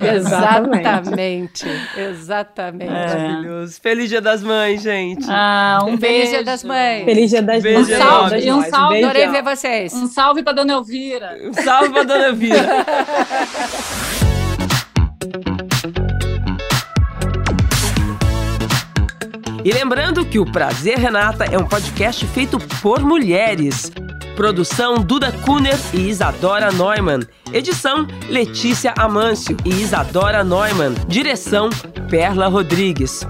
exatamente, exatamente. É. Maravilhoso. Feliz Dia das Mães, gente. Ah, um Feliz Dia das Mães. Feliz Dia das Mães. Um salve, e um salve. Adorei ver vocês. Um salve para Dona Elvira. Um salve para Dona Elvira. E lembrando que o Prazer Renata é um podcast feito por mulheres. Produção Duda Kuner e Isadora Neumann. Edição Letícia Amâncio e Isadora Neumann. Direção Perla Rodrigues.